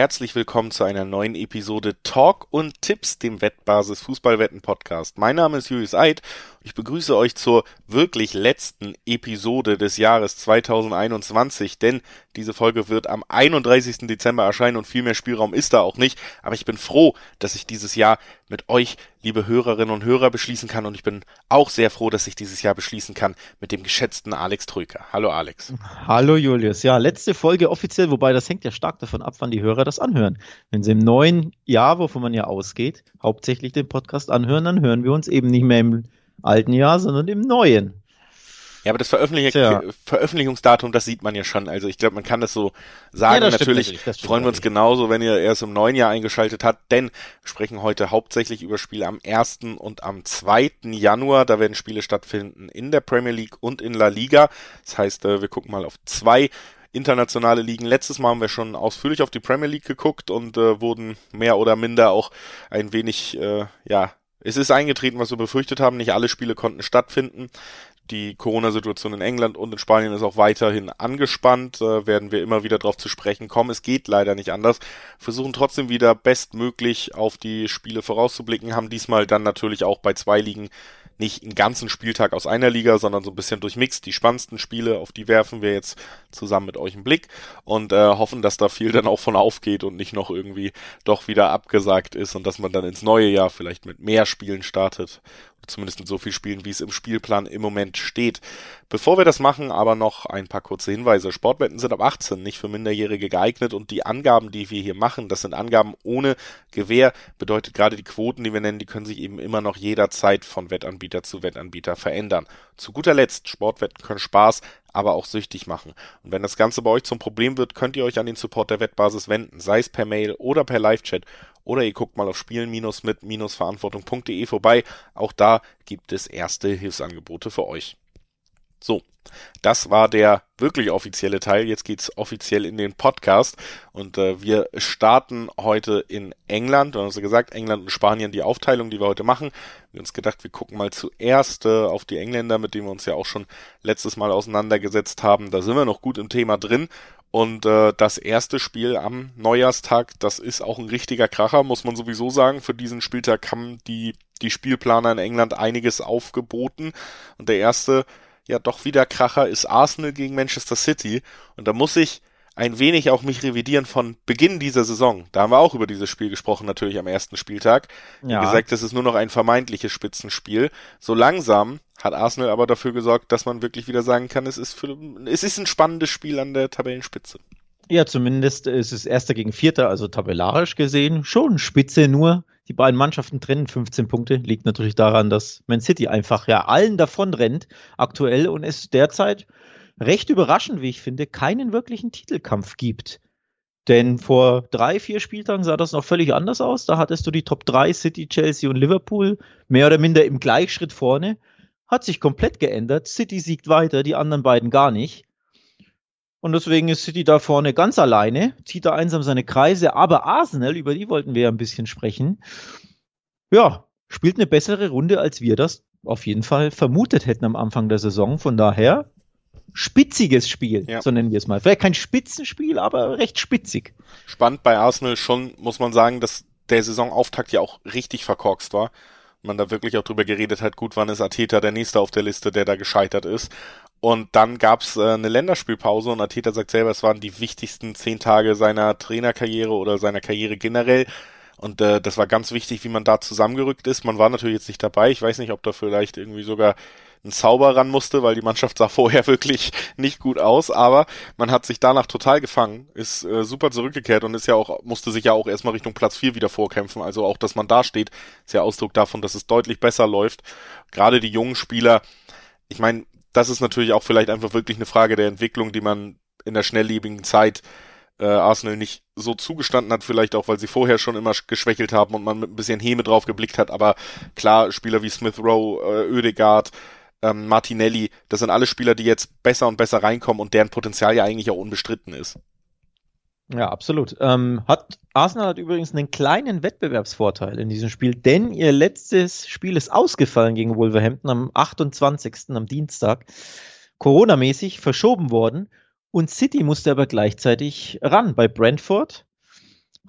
herzlich willkommen zu einer neuen Episode Talk und Tipps, dem Wettbasis Fußballwetten Podcast. Mein Name ist Julius Eid ich begrüße euch zur wirklich letzten Episode des Jahres 2021, denn diese Folge wird am 31. Dezember erscheinen und viel mehr Spielraum ist da auch nicht. Aber ich bin froh, dass ich dieses Jahr mit euch, liebe Hörerinnen und Hörer, beschließen kann und ich bin auch sehr froh, dass ich dieses Jahr beschließen kann mit dem geschätzten Alex Trüker. Hallo Alex. Hallo Julius. Ja, letzte Folge offiziell, wobei das hängt ja stark davon ab, wann die Hörer das anhören. Wenn sie im neuen Jahr, wovon man ja ausgeht, hauptsächlich den Podcast anhören, dann hören wir uns eben nicht mehr im alten Jahr, sondern im neuen. Ja, aber das Veröffentlich Tja. Veröffentlichungsdatum, das sieht man ja schon. Also ich glaube, man kann das so sagen. Ja, das natürlich, freuen wir uns genauso, wenn ihr erst im neuen Jahr eingeschaltet habt, denn wir sprechen heute hauptsächlich über Spiele am 1. und am 2. Januar. Da werden Spiele stattfinden in der Premier League und in La Liga. Das heißt, äh, wir gucken mal auf zwei internationale Ligen. Letztes Mal haben wir schon ausführlich auf die Premier League geguckt und äh, wurden mehr oder minder auch ein wenig, äh, ja, es ist eingetreten, was wir befürchtet haben. Nicht alle Spiele konnten stattfinden. Die Corona-Situation in England und in Spanien ist auch weiterhin angespannt, äh, werden wir immer wieder darauf zu sprechen kommen. Es geht leider nicht anders. Versuchen trotzdem wieder bestmöglich auf die Spiele vorauszublicken, haben diesmal dann natürlich auch bei zwei Ligen nicht einen ganzen Spieltag aus einer Liga, sondern so ein bisschen durchmixt. Die spannendsten Spiele, auf die werfen wir jetzt zusammen mit euch einen Blick und äh, hoffen, dass da viel dann auch von aufgeht und nicht noch irgendwie doch wieder abgesagt ist und dass man dann ins neue Jahr vielleicht mit mehr Spielen startet zumindest mit so viel Spielen, wie es im Spielplan im Moment steht. Bevor wir das machen, aber noch ein paar kurze Hinweise. Sportwetten sind ab 18 nicht für Minderjährige geeignet und die Angaben, die wir hier machen, das sind Angaben ohne Gewähr, bedeutet gerade die Quoten, die wir nennen, die können sich eben immer noch jederzeit von Wettanbieter zu Wettanbieter verändern. Zu guter Letzt, Sportwetten können Spaß, aber auch süchtig machen. Und wenn das Ganze bei euch zum Problem wird, könnt ihr euch an den Support der Wettbasis wenden, sei es per Mail oder per Live-Chat oder ihr guckt mal auf spielen-mit-verantwortung.de vorbei. Auch da gibt es erste Hilfsangebote für euch. So, das war der wirklich offizielle Teil. Jetzt geht's offiziell in den Podcast und äh, wir starten heute in England. Wir haben also gesagt, England und Spanien die Aufteilung, die wir heute machen. Wir haben uns gedacht, wir gucken mal zuerst äh, auf die Engländer, mit denen wir uns ja auch schon letztes Mal auseinandergesetzt haben. Da sind wir noch gut im Thema drin und äh, das erste Spiel am Neujahrstag, das ist auch ein richtiger Kracher, muss man sowieso sagen. Für diesen Spieltag haben die, die Spielplaner in England einiges aufgeboten. Und der erste, ja doch wieder Kracher, ist Arsenal gegen Manchester City. Und da muss ich ein wenig auch mich revidieren von Beginn dieser Saison. Da haben wir auch über dieses Spiel gesprochen, natürlich am ersten Spieltag. Wie ja. gesagt, es ist nur noch ein vermeintliches Spitzenspiel. So langsam hat Arsenal aber dafür gesorgt, dass man wirklich wieder sagen kann, es ist, für, es ist ein spannendes Spiel an der Tabellenspitze. Ja, zumindest ist es Erster gegen Vierter, also tabellarisch gesehen schon Spitze nur. Die beiden Mannschaften trennen 15 Punkte. Liegt natürlich daran, dass Man City einfach ja allen davon rennt aktuell und es derzeit recht überraschend, wie ich finde, keinen wirklichen Titelkampf gibt. Denn vor drei, vier Spieltagen sah das noch völlig anders aus. Da hattest du die Top 3 City, Chelsea und Liverpool mehr oder minder im Gleichschritt vorne. Hat sich komplett geändert. City siegt weiter, die anderen beiden gar nicht. Und deswegen ist City da vorne ganz alleine, zieht da einsam seine Kreise. Aber Arsenal, über die wollten wir ja ein bisschen sprechen, ja, spielt eine bessere Runde, als wir das auf jeden Fall vermutet hätten am Anfang der Saison. Von daher spitziges Spiel, ja. so nennen wir es mal. Vielleicht kein Spitzenspiel, aber recht spitzig. Spannend bei Arsenal schon, muss man sagen, dass der Saisonauftakt ja auch richtig verkorkst war. Man da wirklich auch drüber geredet hat, gut, wann ist Ateta der Nächste auf der Liste, der da gescheitert ist. Und dann gab's äh, eine Länderspielpause und Ateta sagt selber, es waren die wichtigsten zehn Tage seiner Trainerkarriere oder seiner Karriere generell. Und äh, das war ganz wichtig, wie man da zusammengerückt ist. Man war natürlich jetzt nicht dabei. Ich weiß nicht, ob da vielleicht irgendwie sogar ein Zauber ran musste, weil die Mannschaft sah vorher wirklich nicht gut aus, aber man hat sich danach total gefangen, ist äh, super zurückgekehrt und ist ja auch, musste sich ja auch erstmal Richtung Platz 4 wieder vorkämpfen. Also auch, dass man da steht, ist ja Ausdruck davon, dass es deutlich besser läuft. Gerade die jungen Spieler, ich meine, das ist natürlich auch vielleicht einfach wirklich eine Frage der Entwicklung, die man in der schnelllebigen Zeit äh, Arsenal nicht so zugestanden hat, vielleicht auch, weil sie vorher schon immer geschwächelt haben und man mit ein bisschen Häme drauf geblickt hat, aber klar, Spieler wie Smith Rowe, äh, Oedegaard, ähm, Martinelli, das sind alle Spieler, die jetzt besser und besser reinkommen und deren Potenzial ja eigentlich auch unbestritten ist. Ja, absolut. Ähm, hat, Arsenal hat übrigens einen kleinen Wettbewerbsvorteil in diesem Spiel, denn ihr letztes Spiel ist ausgefallen gegen Wolverhampton am 28. am Dienstag. Corona-mäßig verschoben worden und City musste aber gleichzeitig ran bei Brentford.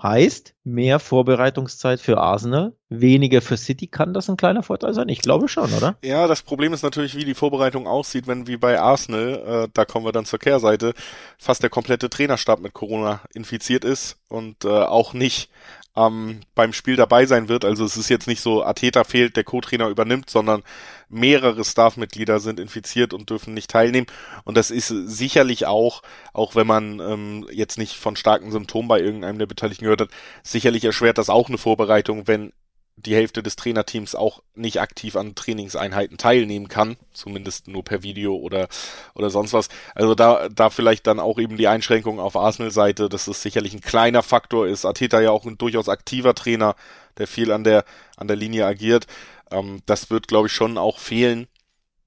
Heißt, mehr Vorbereitungszeit für Arsenal, weniger für City. Kann das ein kleiner Vorteil sein? Ich glaube schon, oder? Ja, das Problem ist natürlich, wie die Vorbereitung aussieht, wenn wie bei Arsenal, äh, da kommen wir dann zur Kehrseite, fast der komplette Trainerstab mit Corona infiziert ist und äh, auch nicht ähm, beim Spiel dabei sein wird. Also es ist jetzt nicht so, Ateta fehlt, der Co-Trainer übernimmt, sondern mehrere Staff-Mitglieder sind infiziert und dürfen nicht teilnehmen. Und das ist sicherlich auch, auch wenn man ähm, jetzt nicht von starken Symptomen bei irgendeinem der Beteiligten gehört hat, sicherlich erschwert das auch eine Vorbereitung, wenn die Hälfte des Trainerteams auch nicht aktiv an Trainingseinheiten teilnehmen kann, zumindest nur per Video oder oder sonst was. Also da da vielleicht dann auch eben die Einschränkung auf Arsenal-Seite, dass es sicherlich ein kleiner Faktor ist. Ateta ja auch ein durchaus aktiver Trainer, der viel an der an der Linie agiert. Ähm, das wird, glaube ich, schon auch fehlen.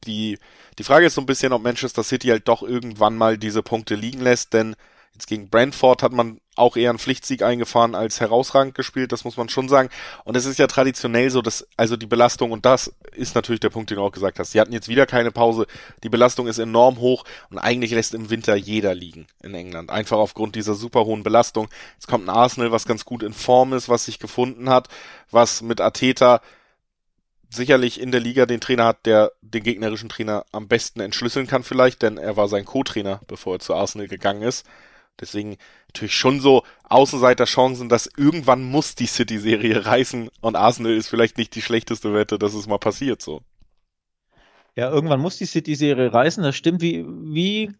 Die die Frage ist so ein bisschen, ob Manchester City halt doch irgendwann mal diese Punkte liegen lässt, denn Jetzt gegen Brentford hat man auch eher einen Pflichtsieg eingefahren als herausragend gespielt, das muss man schon sagen. Und es ist ja traditionell so, dass also die Belastung, und das ist natürlich der Punkt, den du auch gesagt hast, sie hatten jetzt wieder keine Pause, die Belastung ist enorm hoch und eigentlich lässt im Winter jeder liegen in England. Einfach aufgrund dieser super hohen Belastung. Jetzt kommt ein Arsenal, was ganz gut in Form ist, was sich gefunden hat, was mit Ateta sicherlich in der Liga den Trainer hat, der den gegnerischen Trainer am besten entschlüsseln kann vielleicht, denn er war sein Co-Trainer, bevor er zu Arsenal gegangen ist. Deswegen natürlich schon so Außenseiterchancen, dass irgendwann muss die City-Serie reißen und Arsenal ist vielleicht nicht die schlechteste Wette, dass es mal passiert so. Ja, irgendwann muss die City-Serie reißen, das stimmt. Wie, wie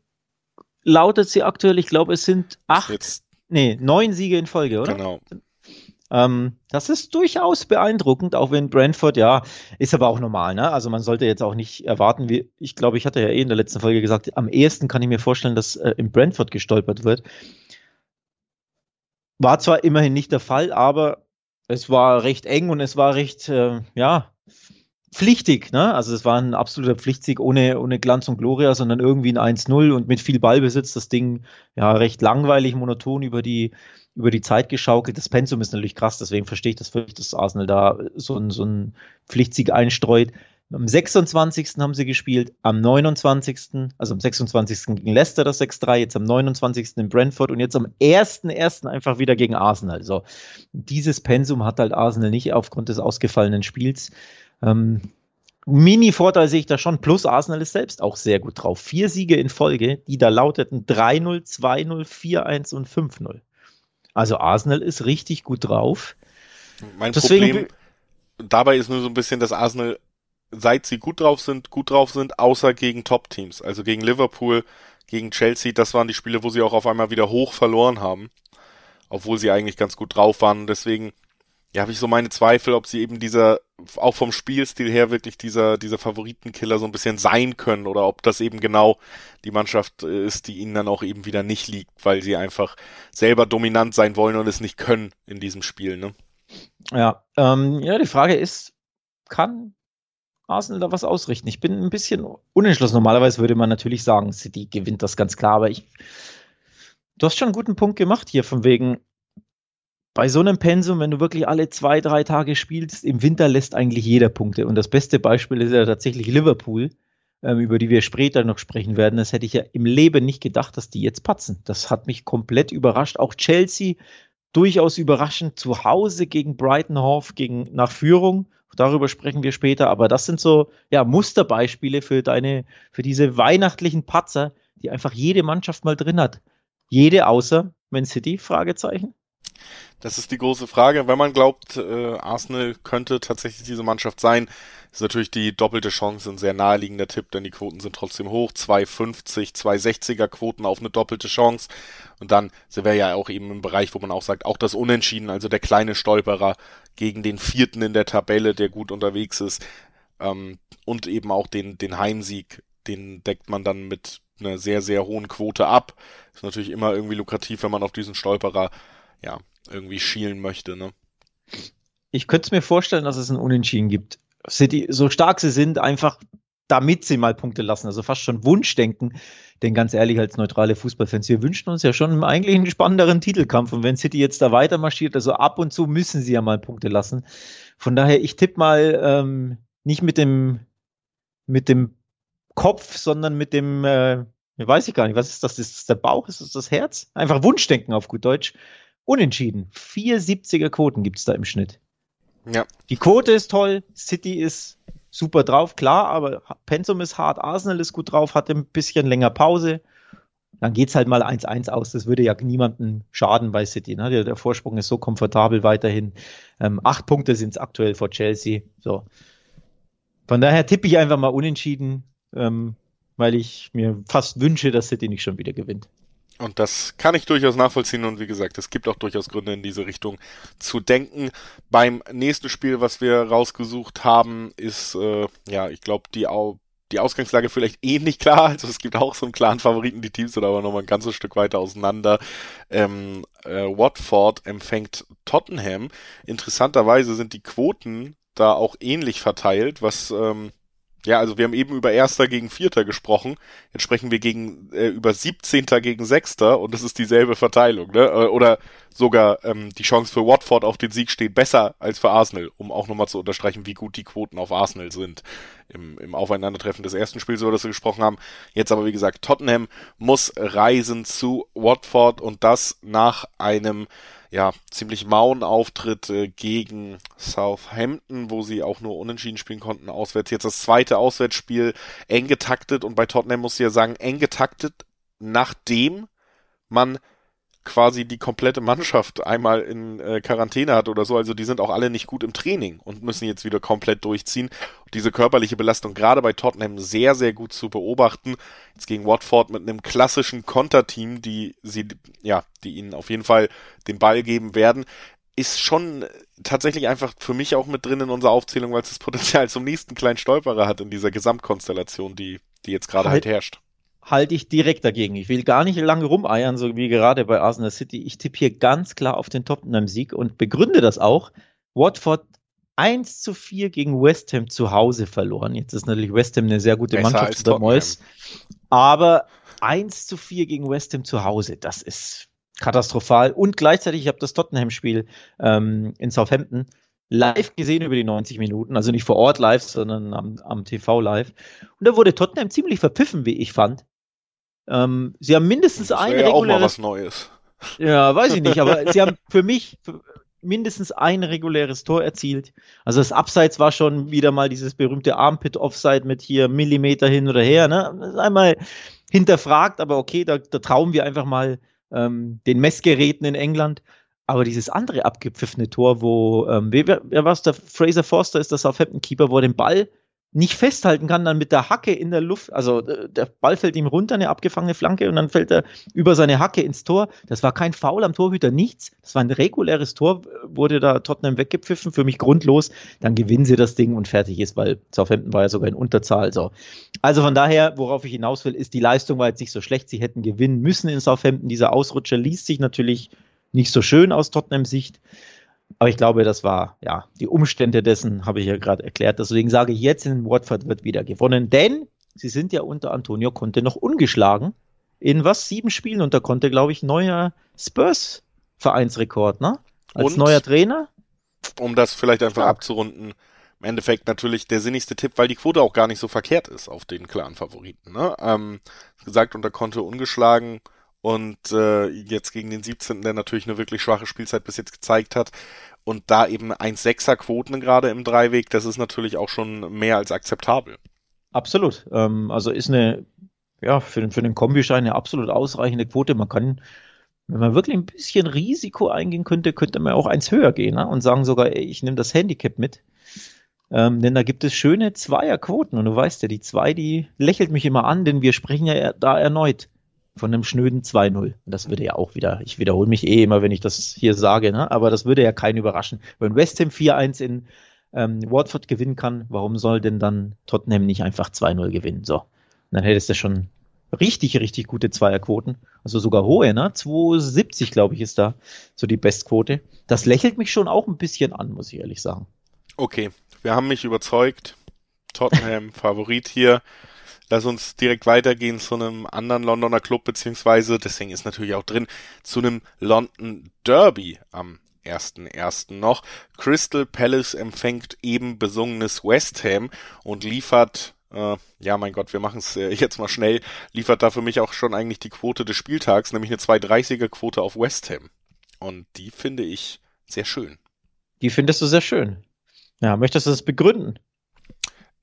lautet sie aktuell? Ich glaube, es sind acht, Jetzt, nee, neun Siege in Folge, oder? Genau. Ähm, das ist durchaus beeindruckend, auch wenn Brentford, ja, ist aber auch normal, ne? Also man sollte jetzt auch nicht erwarten, wie, ich glaube, ich hatte ja eh in der letzten Folge gesagt, am ehesten kann ich mir vorstellen, dass äh, in Brentford gestolpert wird. War zwar immerhin nicht der Fall, aber es war recht eng und es war recht, äh, ja, pflichtig, ne? Also es war ein absoluter Pflichtsieg ohne, ohne Glanz und Gloria, sondern irgendwie ein 1-0 und mit viel Ballbesitz das Ding ja recht langweilig, monoton über die, über die Zeit geschaukelt. Das Pensum ist natürlich krass, deswegen verstehe ich das völlig, dass Arsenal da so ein, so Pflichtsieg einstreut. Am 26. haben sie gespielt, am 29., also am 26. gegen Leicester das 6-3, jetzt am 29. in Brentford und jetzt am 1.1. einfach wieder gegen Arsenal. So, dieses Pensum hat halt Arsenal nicht aufgrund des ausgefallenen Spiels. Ähm, Mini-Vorteil sehe ich da schon. Plus Arsenal ist selbst auch sehr gut drauf. Vier Siege in Folge, die da lauteten 3-0, 2-0, 4-1 und 5-0. Also Arsenal ist richtig gut drauf. Mein Deswegen, Problem dabei ist nur so ein bisschen, dass Arsenal, seit sie gut drauf sind, gut drauf sind, außer gegen Top-Teams. Also gegen Liverpool, gegen Chelsea, das waren die Spiele, wo sie auch auf einmal wieder hoch verloren haben. Obwohl sie eigentlich ganz gut drauf waren. Deswegen ja, habe ich so meine Zweifel, ob sie eben dieser, auch vom Spielstil her wirklich dieser, dieser Favoritenkiller so ein bisschen sein können oder ob das eben genau die Mannschaft äh, ist, die ihnen dann auch eben wieder nicht liegt, weil sie einfach selber dominant sein wollen und es nicht können in diesem Spiel, ne? Ja, ähm, ja, die Frage ist, kann Arsenal da was ausrichten? Ich bin ein bisschen unentschlossen. Normalerweise würde man natürlich sagen, City gewinnt das ganz klar, aber ich, du hast schon einen guten Punkt gemacht hier, von wegen, bei so einem Pensum, wenn du wirklich alle zwei, drei Tage spielst, im Winter lässt eigentlich jeder Punkte. Und das beste Beispiel ist ja tatsächlich Liverpool, ähm, über die wir später noch sprechen werden. Das hätte ich ja im Leben nicht gedacht, dass die jetzt patzen. Das hat mich komplett überrascht. Auch Chelsea durchaus überraschend zu Hause gegen Brighton Hove, gegen nach Führung. Darüber sprechen wir später. Aber das sind so ja Musterbeispiele für deine, für diese weihnachtlichen Patzer, die einfach jede Mannschaft mal drin hat. Jede außer Man City? Fragezeichen. Das ist die große Frage. Wenn man glaubt, äh, Arsenal könnte tatsächlich diese Mannschaft sein, ist natürlich die doppelte Chance ein sehr naheliegender Tipp, denn die Quoten sind trotzdem hoch. 2,50, 2,60er Quoten auf eine doppelte Chance. Und dann sind wir ja auch eben im Bereich, wo man auch sagt, auch das Unentschieden, also der kleine Stolperer gegen den vierten in der Tabelle, der gut unterwegs ist. Ähm, und eben auch den, den Heimsieg, den deckt man dann mit einer sehr, sehr hohen Quote ab. Ist natürlich immer irgendwie lukrativ, wenn man auf diesen Stolperer ja, irgendwie schielen möchte, ne? Ich könnte es mir vorstellen, dass es ein Unentschieden gibt. City, so stark sie sind, einfach damit sie mal Punkte lassen. Also fast schon Wunschdenken. Denn ganz ehrlich, als neutrale Fußballfans, wir wünschen uns ja schon eigentlich einen spannenderen Titelkampf. Und wenn City jetzt da weiter marschiert, also ab und zu müssen sie ja mal Punkte lassen. Von daher, ich tippe mal ähm, nicht mit dem, mit dem Kopf, sondern mit dem, äh, weiß ich gar nicht, was ist das? Ist das der Bauch? Ist das das Herz? Einfach Wunschdenken auf gut Deutsch unentschieden. 470er Quoten gibt es da im Schnitt. Ja. Die Quote ist toll, City ist super drauf, klar, aber Pensum ist hart, Arsenal ist gut drauf, hatte ein bisschen länger Pause. Dann geht es halt mal 1-1 aus. Das würde ja niemandem schaden bei City. Ne? Der, der, Vorsprung ist so komfortabel weiterhin. Ähm, acht Punkte sind es aktuell vor Chelsea. So. Von daher tippe ich einfach mal unentschieden, ähm, weil ich mir fast wünsche, dass City nicht schon wieder gewinnt. Und das kann ich durchaus nachvollziehen und wie gesagt, es gibt auch durchaus Gründe in diese Richtung zu denken. Beim nächsten Spiel, was wir rausgesucht haben, ist, äh, ja, ich glaube, die, die Ausgangslage vielleicht ähnlich klar. Also es gibt auch so einen klaren Favoriten, die Teams sind aber nochmal ein ganzes Stück weiter auseinander. Ähm, äh, Watford empfängt Tottenham. Interessanterweise sind die Quoten da auch ähnlich verteilt, was ähm, ja, also wir haben eben über Erster gegen Vierter gesprochen. Jetzt sprechen wir gegen äh, über Siebzehnter gegen Sechster und das ist dieselbe Verteilung, ne? Äh, oder sogar ähm, die Chance für Watford auf den Sieg steht besser als für Arsenal, um auch nochmal zu unterstreichen, wie gut die Quoten auf Arsenal sind im, im Aufeinandertreffen des ersten Spiels, über das wir gesprochen haben. Jetzt aber wie gesagt, Tottenham muss reisen zu Watford und das nach einem ja, ziemlich mauen Auftritt äh, gegen Southampton, wo sie auch nur unentschieden spielen konnten, auswärts. Jetzt das zweite Auswärtsspiel eng getaktet und bei Tottenham muss ich ja sagen, eng getaktet, nachdem man quasi die komplette Mannschaft einmal in äh, Quarantäne hat oder so. Also die sind auch alle nicht gut im Training und müssen jetzt wieder komplett durchziehen. Und diese körperliche Belastung gerade bei Tottenham sehr, sehr gut zu beobachten. Jetzt gegen Watford mit einem klassischen Konterteam, die sie, ja, die ihnen auf jeden Fall den Ball geben werden ist schon tatsächlich einfach für mich auch mit drin in unserer Aufzählung, weil es das Potenzial zum nächsten kleinen Stolperer hat in dieser Gesamtkonstellation, die, die jetzt gerade halt, halt herrscht halte ich direkt dagegen. Ich will gar nicht lange rumeiern, so wie gerade bei Arsenal City. Ich tippe hier ganz klar auf den Tottenham-Sieg und begründe das auch. Watford 1 zu 4 gegen West Ham zu Hause verloren. Jetzt ist natürlich West Ham eine sehr gute Besser Mannschaft unter Moyes. Aber 1 zu 4 gegen West Ham zu Hause, das ist katastrophal. Und gleichzeitig, ich habe das Tottenham-Spiel ähm, in Southampton live gesehen über die 90 Minuten, also nicht vor Ort live, sondern am, am TV live. Und da wurde Tottenham ziemlich verpiffen, wie ich fand. Ähm, sie haben mindestens das ein ja reguläres. Auch mal was Neues. Ja, weiß ich nicht, aber sie haben für mich mindestens ein reguläres Tor erzielt. Also das Abseits war schon wieder mal dieses berühmte Armpit Offside mit hier Millimeter hin oder her. Ne? Das ist einmal hinterfragt, aber okay, da, da trauen wir einfach mal ähm, den Messgeräten in England. Aber dieses andere abgepfiffene Tor, wo, ähm, wer, wer war es, der Fraser Forster ist der Southampton-Keeper, wo er den Ball nicht festhalten kann, dann mit der Hacke in der Luft, also äh, der Ball fällt ihm runter, eine abgefangene Flanke und dann fällt er über seine Hacke ins Tor. Das war kein Foul am Torhüter, nichts. Das war ein reguläres Tor, wurde da Tottenham weggepfiffen, für mich grundlos. Dann gewinnen sie das Ding und fertig ist, weil Southampton war ja sogar in Unterzahl. So. Also von daher, worauf ich hinaus will, ist, die Leistung war jetzt nicht so schlecht. Sie hätten gewinnen müssen in Southampton. Dieser Ausrutscher liest sich natürlich nicht so schön aus Tottenhams Sicht. Aber ich glaube, das war, ja, die Umstände dessen habe ich ja gerade erklärt. Deswegen sage ich jetzt, in Watford wird wieder gewonnen, denn sie sind ja unter Antonio Conte noch ungeschlagen. In was? Sieben Spielen und da konnte, glaube ich, neuer Spurs-Vereinsrekord, ne? Als und, neuer Trainer. Um das vielleicht einfach ja. abzurunden, im Endeffekt natürlich der sinnigste Tipp, weil die Quote auch gar nicht so verkehrt ist auf den klaren Favoriten. Ne? Ähm, gesagt, unter Conte ungeschlagen und äh, jetzt gegen den 17., der natürlich eine wirklich schwache Spielzeit bis jetzt gezeigt hat und da eben 1,6er Quoten gerade im Dreiweg, das ist natürlich auch schon mehr als akzeptabel. Absolut. Ähm, also ist eine, ja, für, für den Kombischein eine absolut ausreichende Quote. Man kann, wenn man wirklich ein bisschen Risiko eingehen könnte, könnte man auch eins höher gehen ne? und sagen sogar, ey, ich nehme das Handicap mit. Ähm, denn da gibt es schöne Zweierquoten und du weißt ja, die zwei, die lächelt mich immer an, denn wir sprechen ja da erneut von einem schnöden 2-0. Das würde ja auch wieder, ich wiederhole mich eh immer, wenn ich das hier sage, ne? aber das würde ja keinen überraschen. Wenn West Ham 4-1 in ähm, Watford gewinnen kann, warum soll denn dann Tottenham nicht einfach 2-0 gewinnen? So, dann hättest du schon richtig, richtig gute Zweierquoten. Also sogar hohe, ne? 2,70 glaube ich ist da so die Bestquote. Das lächelt mich schon auch ein bisschen an, muss ich ehrlich sagen. Okay, wir haben mich überzeugt. Tottenham Favorit hier. Lass uns direkt weitergehen zu einem anderen Londoner Club, beziehungsweise, deswegen ist natürlich auch drin, zu einem London Derby am 1.1. noch. Crystal Palace empfängt eben besungenes West Ham und liefert, äh, ja mein Gott, wir machen es äh, jetzt mal schnell, liefert da für mich auch schon eigentlich die Quote des Spieltags, nämlich eine 230er Quote auf West Ham. Und die finde ich sehr schön. Die findest du sehr schön. Ja, möchtest du das begründen?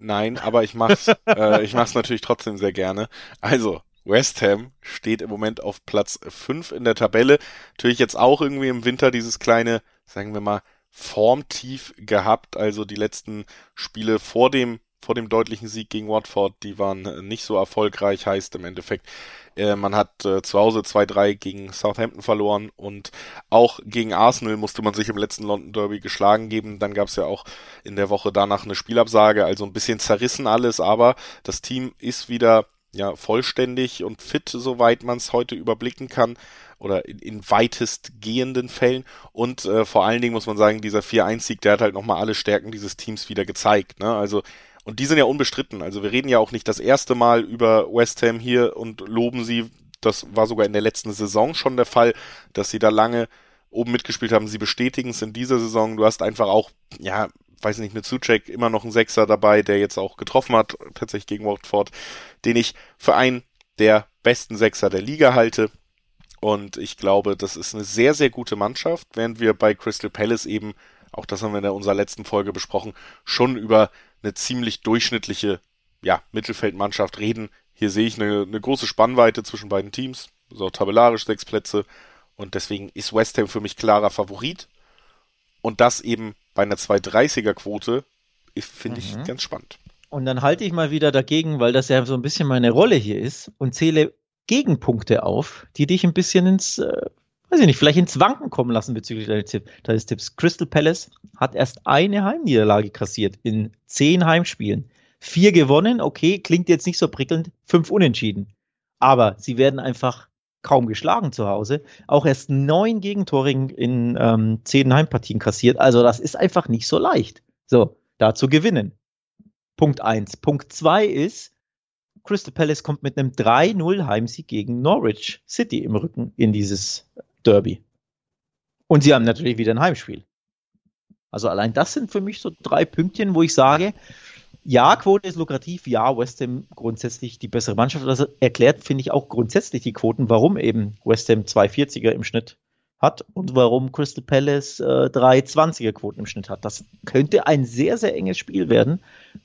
Nein, aber ich mach's, äh, ich mach's natürlich trotzdem sehr gerne. Also, West Ham steht im Moment auf Platz 5 in der Tabelle. Natürlich jetzt auch irgendwie im Winter dieses kleine, sagen wir mal, Formtief gehabt. Also die letzten Spiele vor dem vor dem deutlichen Sieg gegen Watford, die waren nicht so erfolgreich, heißt im Endeffekt, äh, man hat äh, zu Hause 2-3 gegen Southampton verloren und auch gegen Arsenal musste man sich im letzten London Derby geschlagen geben. Dann gab es ja auch in der Woche danach eine Spielabsage, also ein bisschen zerrissen alles, aber das Team ist wieder ja vollständig und fit, soweit man es heute überblicken kann oder in, in weitestgehenden Fällen. Und äh, vor allen Dingen muss man sagen, dieser 4-1-Sieg, der hat halt nochmal alle Stärken dieses Teams wieder gezeigt. Ne? Also und die sind ja unbestritten. Also wir reden ja auch nicht das erste Mal über West Ham hier und loben sie. Das war sogar in der letzten Saison schon der Fall, dass sie da lange oben mitgespielt haben. Sie bestätigen es in dieser Saison. Du hast einfach auch, ja, weiß nicht, mit Suchek immer noch einen Sechser dabei, der jetzt auch getroffen hat, tatsächlich gegen Watford, den ich für einen der besten Sechser der Liga halte. Und ich glaube, das ist eine sehr, sehr gute Mannschaft, während wir bei Crystal Palace eben, auch das haben wir in unserer letzten Folge besprochen, schon über eine ziemlich durchschnittliche ja, Mittelfeldmannschaft reden. Hier sehe ich eine, eine große Spannweite zwischen beiden Teams, so tabellarisch sechs Plätze und deswegen ist West Ham für mich klarer Favorit und das eben bei einer 230er Quote finde ich mhm. ganz spannend. Und dann halte ich mal wieder dagegen, weil das ja so ein bisschen meine Rolle hier ist und zähle Gegenpunkte auf, die dich ein bisschen ins äh, weiß ich nicht, vielleicht ins Wanken kommen lassen bezüglich deines Tipps. Crystal Palace hat erst eine Heimniederlage kassiert in zehn Heimspielen. Vier gewonnen, okay, klingt jetzt nicht so prickelnd, fünf unentschieden. Aber sie werden einfach kaum geschlagen zu Hause. Auch erst neun Gegentore in ähm, zehn Heimpartien kassiert. Also das ist einfach nicht so leicht. So, da zu gewinnen. Punkt eins. Punkt zwei ist, Crystal Palace kommt mit einem 3-0 Heimsieg gegen Norwich City im Rücken in dieses Derby. Und sie haben natürlich wieder ein Heimspiel. Also allein das sind für mich so drei Pünktchen, wo ich sage, ja, Quote ist lukrativ, ja, West Ham grundsätzlich die bessere Mannschaft. Das erklärt, finde ich, auch grundsätzlich die Quoten, warum eben West Ham 240er im Schnitt hat und warum Crystal Palace äh, 320er Quoten im Schnitt hat. Das könnte ein sehr, sehr enges Spiel werden,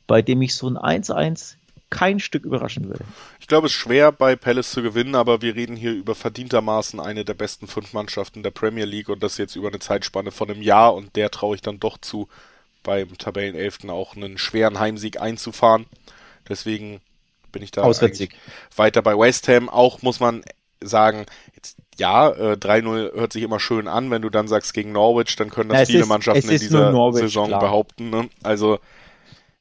bei dem ich so ein 1-1 kein Stück überraschen würde. Ich glaube, es ist schwer bei Palace zu gewinnen, aber wir reden hier über verdientermaßen eine der besten fünf Mannschaften der Premier League und das jetzt über eine Zeitspanne von einem Jahr und der traue ich dann doch zu, beim Tabellenelften auch einen schweren Heimsieg einzufahren. Deswegen bin ich da weiter bei West Ham. Auch muss man sagen, jetzt, ja, äh, 3-0 hört sich immer schön an, wenn du dann sagst gegen Norwich, dann können das ja, viele ist, Mannschaften in dieser Norwich, Saison klar. behaupten. Ne? Also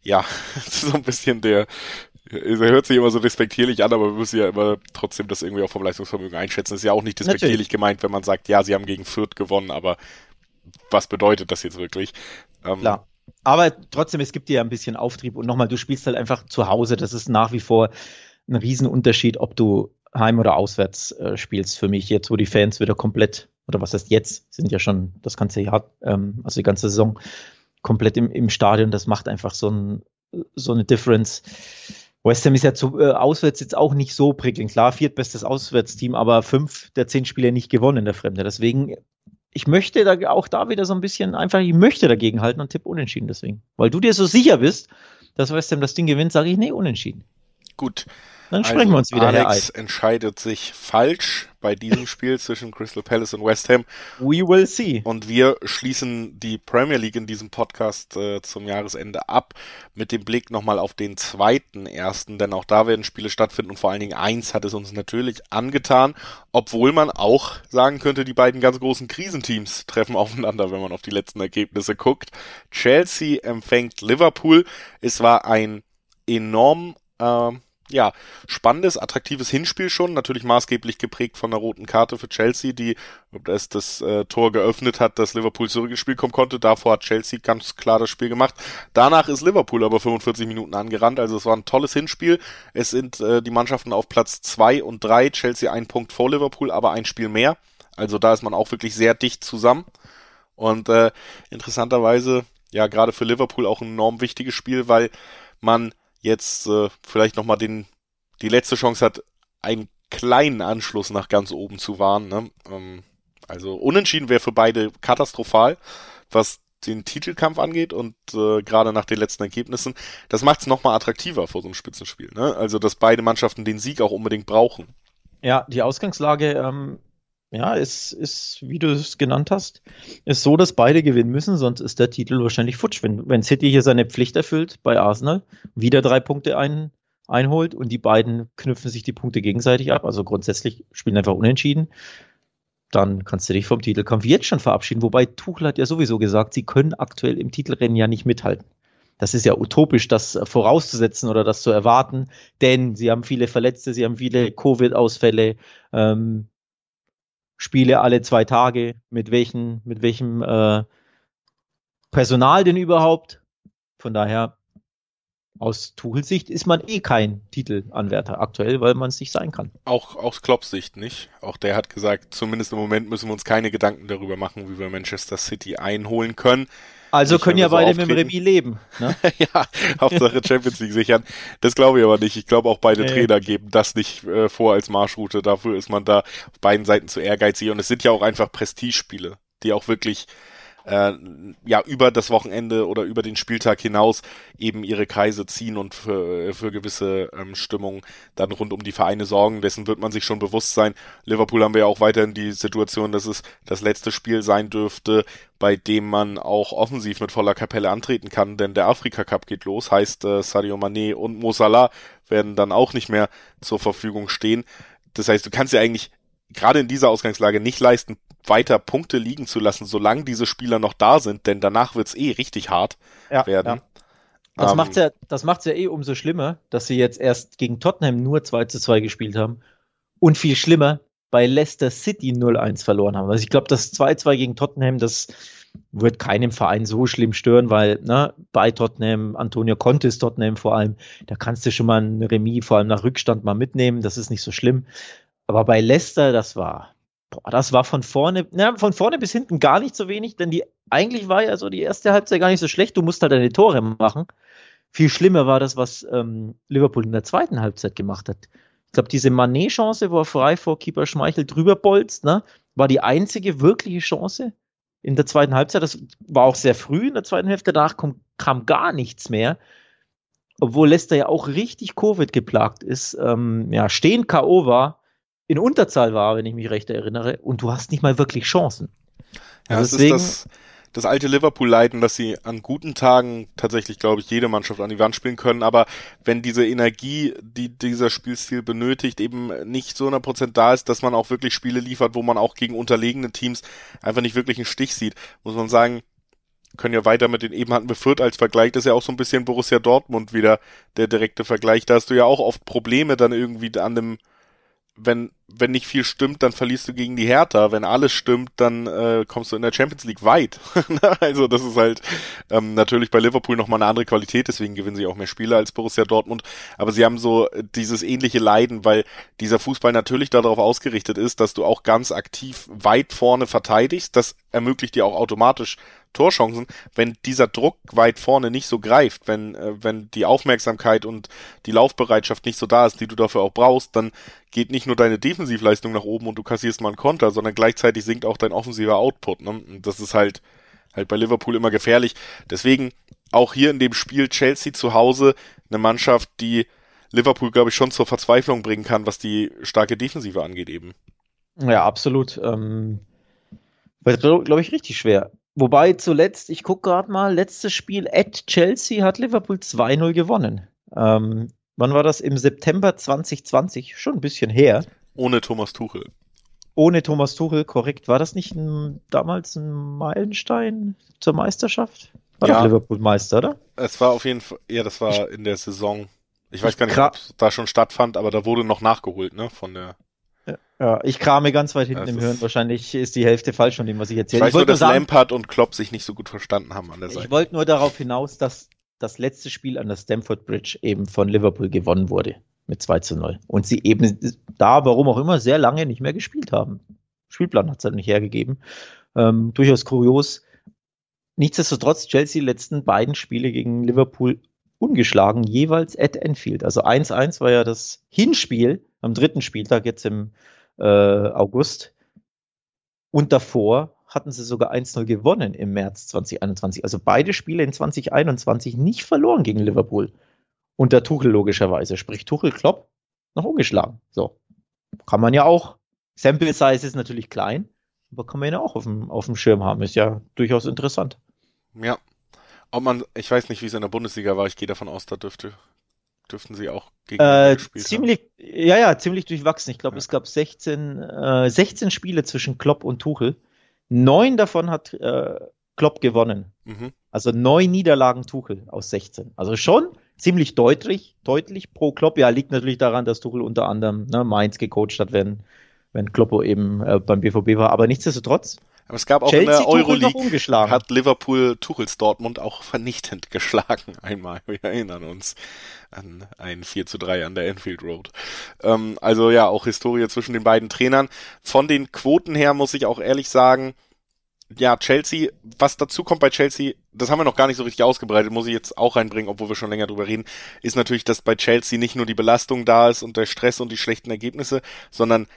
ja, so ein bisschen der er hört sich immer so respektierlich an, aber wir müssen ja immer trotzdem das irgendwie auch vom Leistungsvermögen einschätzen. Das ist ja auch nicht respektierlich Natürlich. gemeint, wenn man sagt, ja, sie haben gegen Fürth gewonnen, aber was bedeutet das jetzt wirklich? Ähm, Klar. Aber trotzdem, es gibt dir ja ein bisschen Auftrieb und nochmal, du spielst halt einfach zu Hause. Das ist nach wie vor ein Riesenunterschied, ob du heim oder auswärts äh, spielst für mich. Jetzt, wo die Fans wieder komplett, oder was heißt jetzt, sind ja schon das ganze Jahr, ähm, also die ganze Saison komplett im, im Stadion. Das macht einfach so, ein, so eine Difference. West Ham ist ja zu, äh, auswärts jetzt auch nicht so prickelnd. Klar, viertbestes Auswärtsteam, aber fünf der zehn Spiele nicht gewonnen in der Fremde. Deswegen, ich möchte da auch da wieder so ein bisschen einfach, ich möchte dagegen halten und tippe unentschieden deswegen. Weil du dir so sicher bist, dass West Ham das Ding gewinnt, sage ich, nee, unentschieden. Gut. Dann sprechen also, wir uns wieder, Alex entscheidet sich falsch bei diesem Spiel zwischen Crystal Palace und West Ham. We will see. Und wir schließen die Premier League in diesem Podcast äh, zum Jahresende ab mit dem Blick nochmal auf den zweiten ersten, denn auch da werden Spiele stattfinden und vor allen Dingen eins hat es uns natürlich angetan, obwohl man auch sagen könnte, die beiden ganz großen Krisenteams treffen aufeinander, wenn man auf die letzten Ergebnisse guckt. Chelsea empfängt Liverpool. Es war ein enorm äh, ja, spannendes, attraktives Hinspiel schon, natürlich maßgeblich geprägt von der roten Karte für Chelsea, die das, das äh, Tor geöffnet hat, dass Liverpool zurück ins Spiel kommen konnte. Davor hat Chelsea ganz klar das Spiel gemacht. Danach ist Liverpool aber 45 Minuten angerannt, also es war ein tolles Hinspiel. Es sind äh, die Mannschaften auf Platz zwei und drei, Chelsea ein Punkt vor Liverpool, aber ein Spiel mehr. Also da ist man auch wirklich sehr dicht zusammen. Und äh, interessanterweise, ja, gerade für Liverpool auch ein enorm wichtiges Spiel, weil man jetzt äh, vielleicht nochmal den, die letzte Chance hat, einen kleinen Anschluss nach ganz oben zu wahren. Ne? Ähm, Also unentschieden wäre für beide katastrophal, was den Titelkampf angeht und äh, gerade nach den letzten Ergebnissen, das macht es nochmal attraktiver vor so einem Spitzenspiel. Ne? Also, dass beide Mannschaften den Sieg auch unbedingt brauchen. Ja, die Ausgangslage, ähm, ja, ist, ist, wie du es genannt hast, ist so, dass beide gewinnen müssen, sonst ist der Titel wahrscheinlich futsch. Wenn, wenn City hier seine Pflicht erfüllt bei Arsenal, wieder drei Punkte ein, einholt und die beiden knüpfen sich die Punkte gegenseitig ab, also grundsätzlich spielen einfach unentschieden, dann kannst du dich vom Titelkampf jetzt schon verabschieden. Wobei Tuchel hat ja sowieso gesagt, sie können aktuell im Titelrennen ja nicht mithalten. Das ist ja utopisch, das vorauszusetzen oder das zu erwarten, denn sie haben viele Verletzte, sie haben viele Covid-Ausfälle, ähm, Spiele alle zwei Tage, mit welchen, mit welchem äh, Personal denn überhaupt? Von daher aus Tuchels Sicht ist man eh kein Titelanwärter aktuell, weil man es nicht sein kann. Auch aus Klopps Sicht nicht. Auch der hat gesagt, zumindest im Moment müssen wir uns keine Gedanken darüber machen, wie wir Manchester City einholen können. Also können ja beide auftreten. mit dem Remis leben. Ne? ja, Hauptsache Champions League sichern. Das glaube ich aber nicht. Ich glaube auch beide nee. Trainer geben das nicht äh, vor als Marschroute. Dafür ist man da auf beiden Seiten zu ehrgeizig. Und es sind ja auch einfach Prestigespiele, die auch wirklich äh, ja über das Wochenende oder über den Spieltag hinaus eben ihre Kreise ziehen und für, für gewisse ähm, Stimmung dann rund um die Vereine sorgen. Dessen wird man sich schon bewusst sein. Liverpool haben wir ja auch weiterhin die Situation, dass es das letzte Spiel sein dürfte, bei dem man auch offensiv mit voller Kapelle antreten kann, denn der Afrika Cup geht los, heißt äh, Sadio Mané und Mo werden dann auch nicht mehr zur Verfügung stehen. Das heißt, du kannst ja eigentlich gerade in dieser Ausgangslage nicht leisten, weiter Punkte liegen zu lassen, solange diese Spieler noch da sind, denn danach wird's eh richtig hart ja, werden. Ja. Das ähm, macht's ja, das macht's ja eh umso schlimmer, dass sie jetzt erst gegen Tottenham nur 2 zu 2 gespielt haben. Und viel schlimmer, bei Leicester City 0-1 verloren haben. Also ich glaube, das 2-2 gegen Tottenham, das wird keinem Verein so schlimm stören, weil ne, bei Tottenham, Antonio Conte ist Tottenham vor allem, da kannst du schon mal ein Remis vor allem nach Rückstand mal mitnehmen, das ist nicht so schlimm. Aber bei Leicester, das war, boah, das war von vorne, na, von vorne bis hinten gar nicht so wenig, denn die, eigentlich war ja so die erste Halbzeit gar nicht so schlecht, du musst halt deine Tore machen. Viel schlimmer war das, was ähm, Liverpool in der zweiten Halbzeit gemacht hat. Ich glaube, diese Manet-Chance, wo er frei vor Keeper Schmeichel drüber bolzt, ne, war die einzige wirkliche Chance in der zweiten Halbzeit. Das war auch sehr früh in der zweiten Hälfte, danach kam, kam gar nichts mehr. Obwohl Leicester ja auch richtig Covid geplagt ist, ähm, ja, stehen K.O. war in Unterzahl war, wenn ich mich recht erinnere, und du hast nicht mal wirklich Chancen. Ja, also deswegen, ist das, das alte Liverpool-Leiden, dass sie an guten Tagen tatsächlich, glaube ich, jede Mannschaft an die Wand spielen können, aber wenn diese Energie, die dieser Spielstil benötigt, eben nicht so 100% da ist, dass man auch wirklich Spiele liefert, wo man auch gegen unterlegene Teams einfach nicht wirklich einen Stich sieht, muss man sagen, können ja weiter mit den eben hatten wir Fürth als Vergleich, das ist ja auch so ein bisschen Borussia Dortmund wieder der direkte Vergleich, da hast du ja auch oft Probleme dann irgendwie an dem wenn, wenn nicht viel stimmt, dann verlierst du gegen die Hertha. Wenn alles stimmt, dann äh, kommst du in der Champions League weit. also das ist halt ähm, natürlich bei Liverpool nochmal eine andere Qualität, deswegen gewinnen sie auch mehr Spiele als Borussia Dortmund. Aber sie haben so dieses ähnliche Leiden, weil dieser Fußball natürlich darauf ausgerichtet ist, dass du auch ganz aktiv weit vorne verteidigst. Das ermöglicht dir auch automatisch Torchancen, wenn dieser Druck weit vorne nicht so greift, wenn, äh, wenn die Aufmerksamkeit und die Laufbereitschaft nicht so da ist, die du dafür auch brauchst, dann geht nicht nur deine Defensivleistung nach oben und du kassierst mal einen Konter, sondern gleichzeitig sinkt auch dein offensiver Output. Ne? Und das ist halt, halt bei Liverpool immer gefährlich. Deswegen auch hier in dem Spiel Chelsea zu Hause eine Mannschaft, die Liverpool, glaube ich, schon zur Verzweiflung bringen kann, was die starke Defensive angeht eben. Ja, absolut. Ähm, glaube ich, richtig schwer. Wobei zuletzt, ich gucke gerade mal, letztes Spiel at Chelsea hat Liverpool 2-0 gewonnen. Ähm, wann war das? Im September 2020, schon ein bisschen her. Ohne Thomas Tuchel. Ohne Thomas Tuchel, korrekt. War das nicht ein, damals ein Meilenstein zur Meisterschaft? War ja. Liverpool Meister, oder? Es war auf jeden Fall, ja, das war in der Saison. Ich weiß gar nicht, ob es da schon stattfand, aber da wurde noch nachgeholt, ne, von der ja, ich krame ganz weit hinten im Hirn. Wahrscheinlich ist die Hälfte falsch von dem, was ich erzähle. Ich weiß ich nur, dass sagen, Lampard und Klopp sich nicht so gut verstanden haben an der Seite. Ich wollte nur darauf hinaus, dass das letzte Spiel an der Stamford Bridge eben von Liverpool gewonnen wurde mit 2 zu 0. Und sie eben da, warum auch immer, sehr lange nicht mehr gespielt haben. Spielplan hat es halt nicht hergegeben. Ähm, durchaus kurios. Nichtsdestotrotz, Chelsea letzten beiden Spiele gegen Liverpool ungeschlagen, jeweils at Enfield. Also 1-1 war ja das Hinspiel am dritten Spieltag jetzt im äh, August. Und davor hatten sie sogar 1-0 gewonnen im März 2021. Also beide Spiele in 2021 nicht verloren gegen Liverpool. Unter Tuchel logischerweise. Sprich, Tuchel Klopp noch ungeschlagen. So. Kann man ja auch. Sample Size ist natürlich klein, aber kann man ja auch auf dem, auf dem Schirm haben. Ist ja durchaus interessant. Ja. Ob man, ich weiß nicht, wie es in der Bundesliga war, ich gehe davon aus, da dürfte, dürften sie auch gegen äh, ziemlich, haben. Ja, ja, ziemlich durchwachsen. Ich glaube, ja. es gab 16, äh, 16 Spiele zwischen Klopp und Tuchel. Neun davon hat äh, Klopp gewonnen. Mhm. Also neun Niederlagen Tuchel aus 16. Also schon ziemlich deutlich, deutlich pro Klopp. Ja, liegt natürlich daran, dass Tuchel unter anderem ne, Mainz gecoacht hat, wenn, wenn Kloppo eben äh, beim BVB war. Aber nichtsdestotrotz. Aber es gab auch Chelsea in der Euroleague, hat Liverpool Tuchels Dortmund auch vernichtend geschlagen einmal. Wir erinnern uns an ein 4 zu 3 an der Enfield Road. Ähm, also ja, auch Historie zwischen den beiden Trainern. Von den Quoten her muss ich auch ehrlich sagen, ja, Chelsea, was dazu kommt bei Chelsea, das haben wir noch gar nicht so richtig ausgebreitet, muss ich jetzt auch reinbringen, obwohl wir schon länger drüber reden, ist natürlich, dass bei Chelsea nicht nur die Belastung da ist und der Stress und die schlechten Ergebnisse, sondern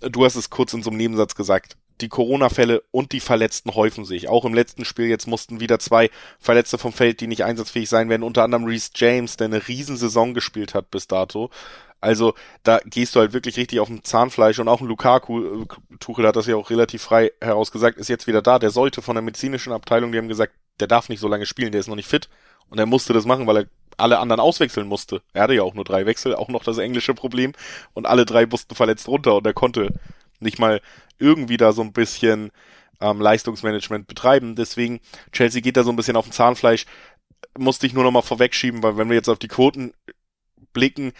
du hast es kurz in so einem Nebensatz gesagt, die Corona-Fälle und die Verletzten häufen sich. Auch im letzten Spiel jetzt mussten wieder zwei Verletzte vom Feld, die nicht einsatzfähig sein werden, unter anderem Reese James, der eine Riesensaison gespielt hat bis dato. Also da gehst du halt wirklich richtig auf dem Zahnfleisch und auch ein Lukaku, äh, Tuchel hat das ja auch relativ frei herausgesagt, ist jetzt wieder da. Der sollte von der medizinischen Abteilung, die haben gesagt, der darf nicht so lange spielen, der ist noch nicht fit. Und er musste das machen, weil er alle anderen auswechseln musste. Er hatte ja auch nur drei Wechsel, auch noch das englische Problem. Und alle drei mussten verletzt runter und er konnte nicht mal irgendwie da so ein bisschen ähm, Leistungsmanagement betreiben. Deswegen, Chelsea geht da so ein bisschen auf dem Zahnfleisch. Musste ich nur noch mal vorwegschieben, weil wenn wir jetzt auf die Quoten blicken,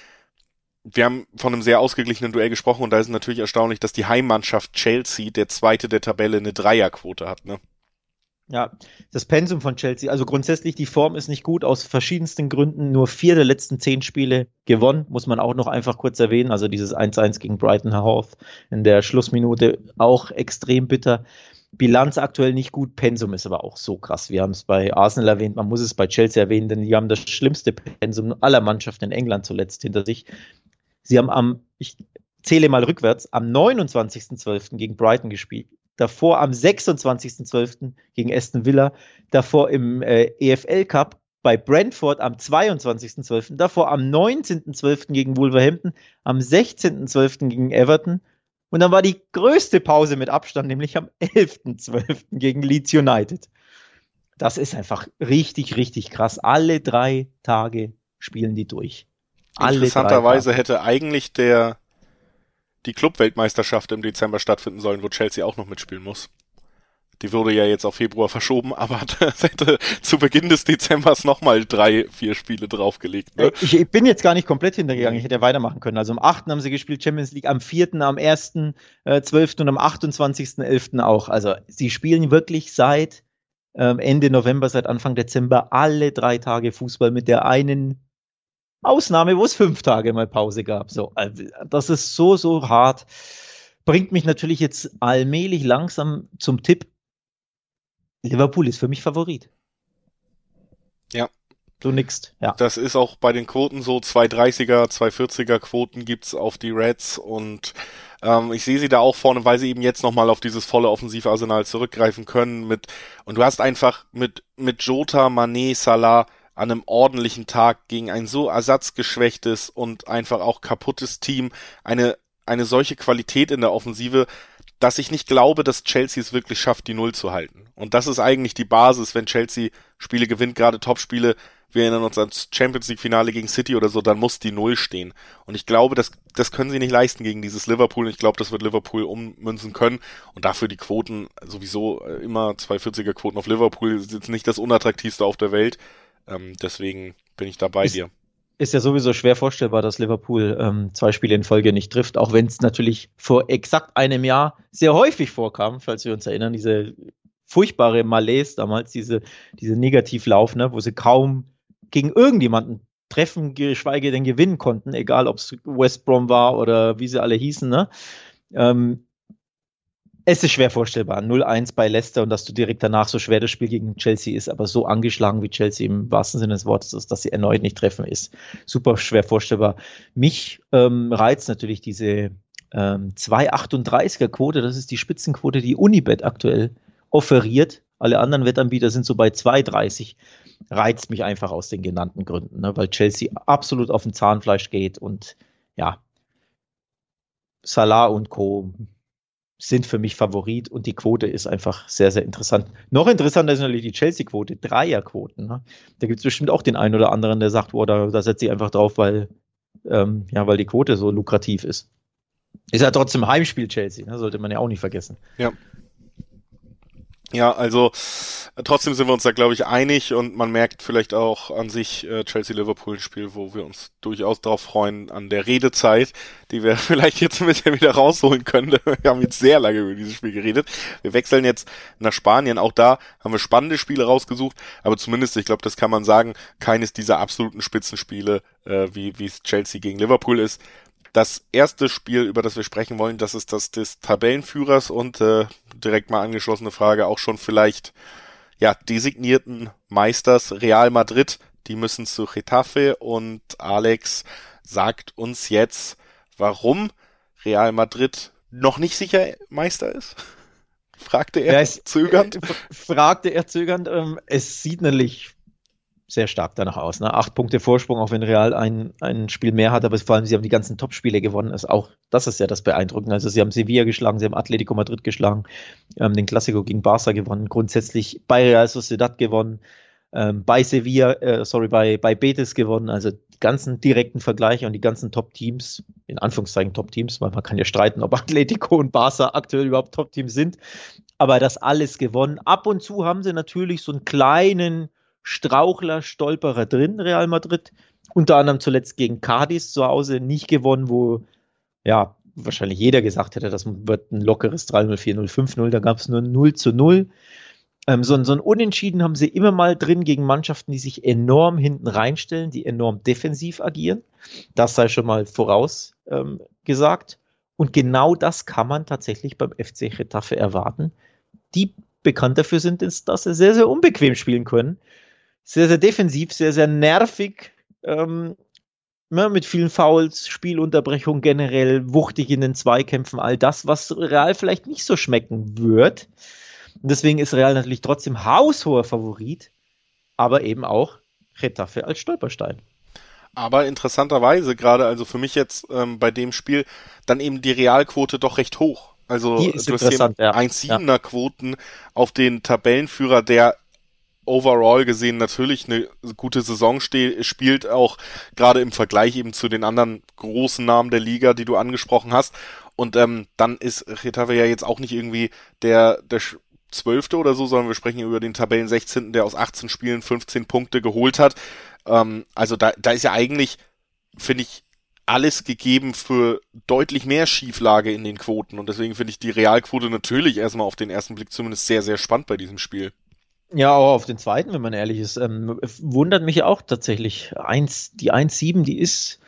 wir haben von einem sehr ausgeglichenen Duell gesprochen und da ist natürlich erstaunlich, dass die Heimmannschaft Chelsea, der zweite der Tabelle, eine Dreierquote hat, ne? Ja, das Pensum von Chelsea, also grundsätzlich die Form ist nicht gut, aus verschiedensten Gründen. Nur vier der letzten zehn Spiele gewonnen, muss man auch noch einfach kurz erwähnen. Also dieses 1-1 gegen Brighton Hove in der Schlussminute auch extrem bitter. Bilanz aktuell nicht gut, Pensum ist aber auch so krass. Wir haben es bei Arsenal erwähnt, man muss es bei Chelsea erwähnen, denn die haben das schlimmste Pensum aller Mannschaften in England zuletzt hinter sich. Sie haben am, ich zähle mal rückwärts, am 29.12. gegen Brighton gespielt. Davor am 26.12. gegen Aston Villa. Davor im äh, EFL Cup bei Brentford am 22.12., davor am 19.12. gegen Wolverhampton, am 16.12. gegen Everton und dann war die größte Pause mit Abstand, nämlich am 11.12. gegen Leeds United. Das ist einfach richtig, richtig krass. Alle drei Tage spielen die durch. Interessanterweise hätte eigentlich der die Clubweltmeisterschaft im Dezember stattfinden sollen, wo Chelsea auch noch mitspielen muss. Die wurde ja jetzt auf Februar verschoben, aber das hätte zu Beginn des Dezembers nochmal drei, vier Spiele draufgelegt. Ne? Ich, ich, bin jetzt gar nicht komplett hintergegangen, ich hätte ja weitermachen können. Also am 8. haben sie gespielt Champions League, am 4., am 1., äh, 12. und am 28.11. auch. Also sie spielen wirklich seit ähm, Ende November, seit Anfang Dezember alle drei Tage Fußball mit der einen Ausnahme, wo es fünf Tage mal Pause gab. So, also, das ist so, so hart. Bringt mich natürlich jetzt allmählich langsam zum Tipp. Liverpool ist für mich Favorit. Ja. Du nix, ja. Das ist auch bei den Quoten so. 230er, 240er Quoten gibt's auf die Reds und ähm, ich sehe sie da auch vorne, weil sie eben jetzt nochmal auf dieses volle Offensivarsenal zurückgreifen können mit, und du hast einfach mit, mit Jota, Manet, Salah, an einem ordentlichen Tag gegen ein so ersatzgeschwächtes und einfach auch kaputtes Team eine, eine solche Qualität in der Offensive, dass ich nicht glaube, dass Chelsea es wirklich schafft, die Null zu halten. Und das ist eigentlich die Basis, wenn Chelsea Spiele gewinnt, gerade Topspiele. Wir erinnern uns ans Champions League Finale gegen City oder so, dann muss die Null stehen. Und ich glaube, das, das können sie nicht leisten gegen dieses Liverpool. Und ich glaube, das wird Liverpool ummünzen können. Und dafür die Quoten sowieso äh, immer 240er Quoten auf Liverpool sind nicht das unattraktivste auf der Welt. Ähm, deswegen bin ich da bei ist, dir. Ist ja sowieso schwer vorstellbar, dass Liverpool ähm, zwei Spiele in Folge nicht trifft, auch wenn es natürlich vor exakt einem Jahr sehr häufig vorkam, falls wir uns erinnern, diese furchtbare Malaise damals, diese, diese Negativlauf, ne, wo sie kaum gegen irgendjemanden treffen, geschweige denn gewinnen konnten, egal ob es West Brom war oder wie sie alle hießen. Ne? Ähm, es ist schwer vorstellbar. 0-1 bei Leicester und dass du direkt danach so schwer das Spiel gegen Chelsea ist, aber so angeschlagen wie Chelsea im wahrsten Sinne des Wortes ist, dass sie erneut nicht treffen, ist super schwer vorstellbar. Mich ähm, reizt natürlich diese ähm, 2,38er Quote, das ist die Spitzenquote, die Unibet aktuell offeriert. Alle anderen Wettanbieter sind so bei 2,30. Reizt mich einfach aus den genannten Gründen, ne? weil Chelsea absolut auf dem Zahnfleisch geht und ja, Salah und Co. sind für mich Favorit und die Quote ist einfach sehr, sehr interessant. Noch interessanter ist natürlich die Chelsea-Quote, Dreierquoten. Ne? Da gibt es bestimmt auch den einen oder anderen, der sagt, boah, da, da setze ich einfach drauf, weil, ähm, ja, weil die Quote so lukrativ ist. Ist ja trotzdem Heimspiel Chelsea, ne? sollte man ja auch nicht vergessen. Ja. Ja, also trotzdem sind wir uns da, glaube ich, einig und man merkt vielleicht auch an sich äh, Chelsea-Liverpool ein Spiel, wo wir uns durchaus darauf freuen, an der Redezeit, die wir vielleicht jetzt ein bisschen wieder rausholen können. Wir haben jetzt sehr lange über dieses Spiel geredet. Wir wechseln jetzt nach Spanien. Auch da haben wir spannende Spiele rausgesucht, aber zumindest, ich glaube, das kann man sagen, keines dieser absoluten Spitzenspiele, äh, wie es Chelsea gegen Liverpool ist. Das erste Spiel, über das wir sprechen wollen, das ist das des Tabellenführers und äh, direkt mal angeschlossene Frage auch schon vielleicht ja designierten Meisters Real Madrid. Die müssen zu Getafe und Alex sagt uns jetzt, warum Real Madrid noch nicht sicher Meister ist. Fragte er ja, zögernd. Fragte er zögernd. Ähm, es sieht nämlich sehr stark danach aus. Ne? Acht Punkte Vorsprung, auch wenn Real ein, ein Spiel mehr hat, aber vor allem sie haben die ganzen Top-Spiele gewonnen. Ist auch, das ist ja das Beeindruckende. Also sie haben Sevilla geschlagen, sie haben Atletico Madrid geschlagen, ähm, den Klassiko gegen Barca gewonnen, grundsätzlich bei Real Sociedad gewonnen, ähm, bei Sevilla, äh, sorry, bei, bei Betis gewonnen. Also die ganzen direkten Vergleiche und die ganzen Top-Teams, in Anführungszeichen Top-Teams, weil man kann ja streiten, ob Atletico und Barca aktuell überhaupt Top-Teams sind. Aber das alles gewonnen. Ab und zu haben sie natürlich so einen kleinen Strauchler, Stolperer drin, Real Madrid. Unter anderem zuletzt gegen Cadiz zu Hause nicht gewonnen, wo ja wahrscheinlich jeder gesagt hätte, das wird ein lockeres 3-0, 4-0, 5-0. Da gab es nur 0 zu 0. Ähm, so, so, ein Unentschieden haben sie immer mal drin gegen Mannschaften, die sich enorm hinten reinstellen, die enorm defensiv agieren. Das sei schon mal voraus ähm. Und genau das kann man tatsächlich beim FC Getafe erwarten, die bekannt dafür sind, dass sie sehr, sehr unbequem spielen können sehr, sehr defensiv, sehr, sehr nervig. Ähm, ne, mit vielen Fouls, Spielunterbrechung generell, wuchtig in den Zweikämpfen, all das, was Real vielleicht nicht so schmecken wird. Und deswegen ist Real natürlich trotzdem haushoher Favorit, aber eben auch Retafe als Stolperstein. Aber interessanterweise, gerade also für mich jetzt ähm, bei dem Spiel, dann eben die Realquote doch recht hoch. Also du hast hier ja. 1,7er Quoten auf den Tabellenführer, der overall gesehen natürlich eine gute Saison spielt, auch gerade im Vergleich eben zu den anderen großen Namen der Liga, die du angesprochen hast. Und ähm, dann ist Retafe ja jetzt auch nicht irgendwie der, der Zwölfte oder so, sondern wir sprechen über den Tabellen 16., der aus 18 Spielen 15 Punkte geholt hat. Ähm, also da, da ist ja eigentlich, finde ich, alles gegeben für deutlich mehr Schieflage in den Quoten. Und deswegen finde ich die Realquote natürlich erstmal auf den ersten Blick zumindest sehr, sehr spannend bei diesem Spiel. Ja, auch auf den zweiten, wenn man ehrlich ist. Ähm, wundert mich auch tatsächlich. Eins, die 1-7, die ist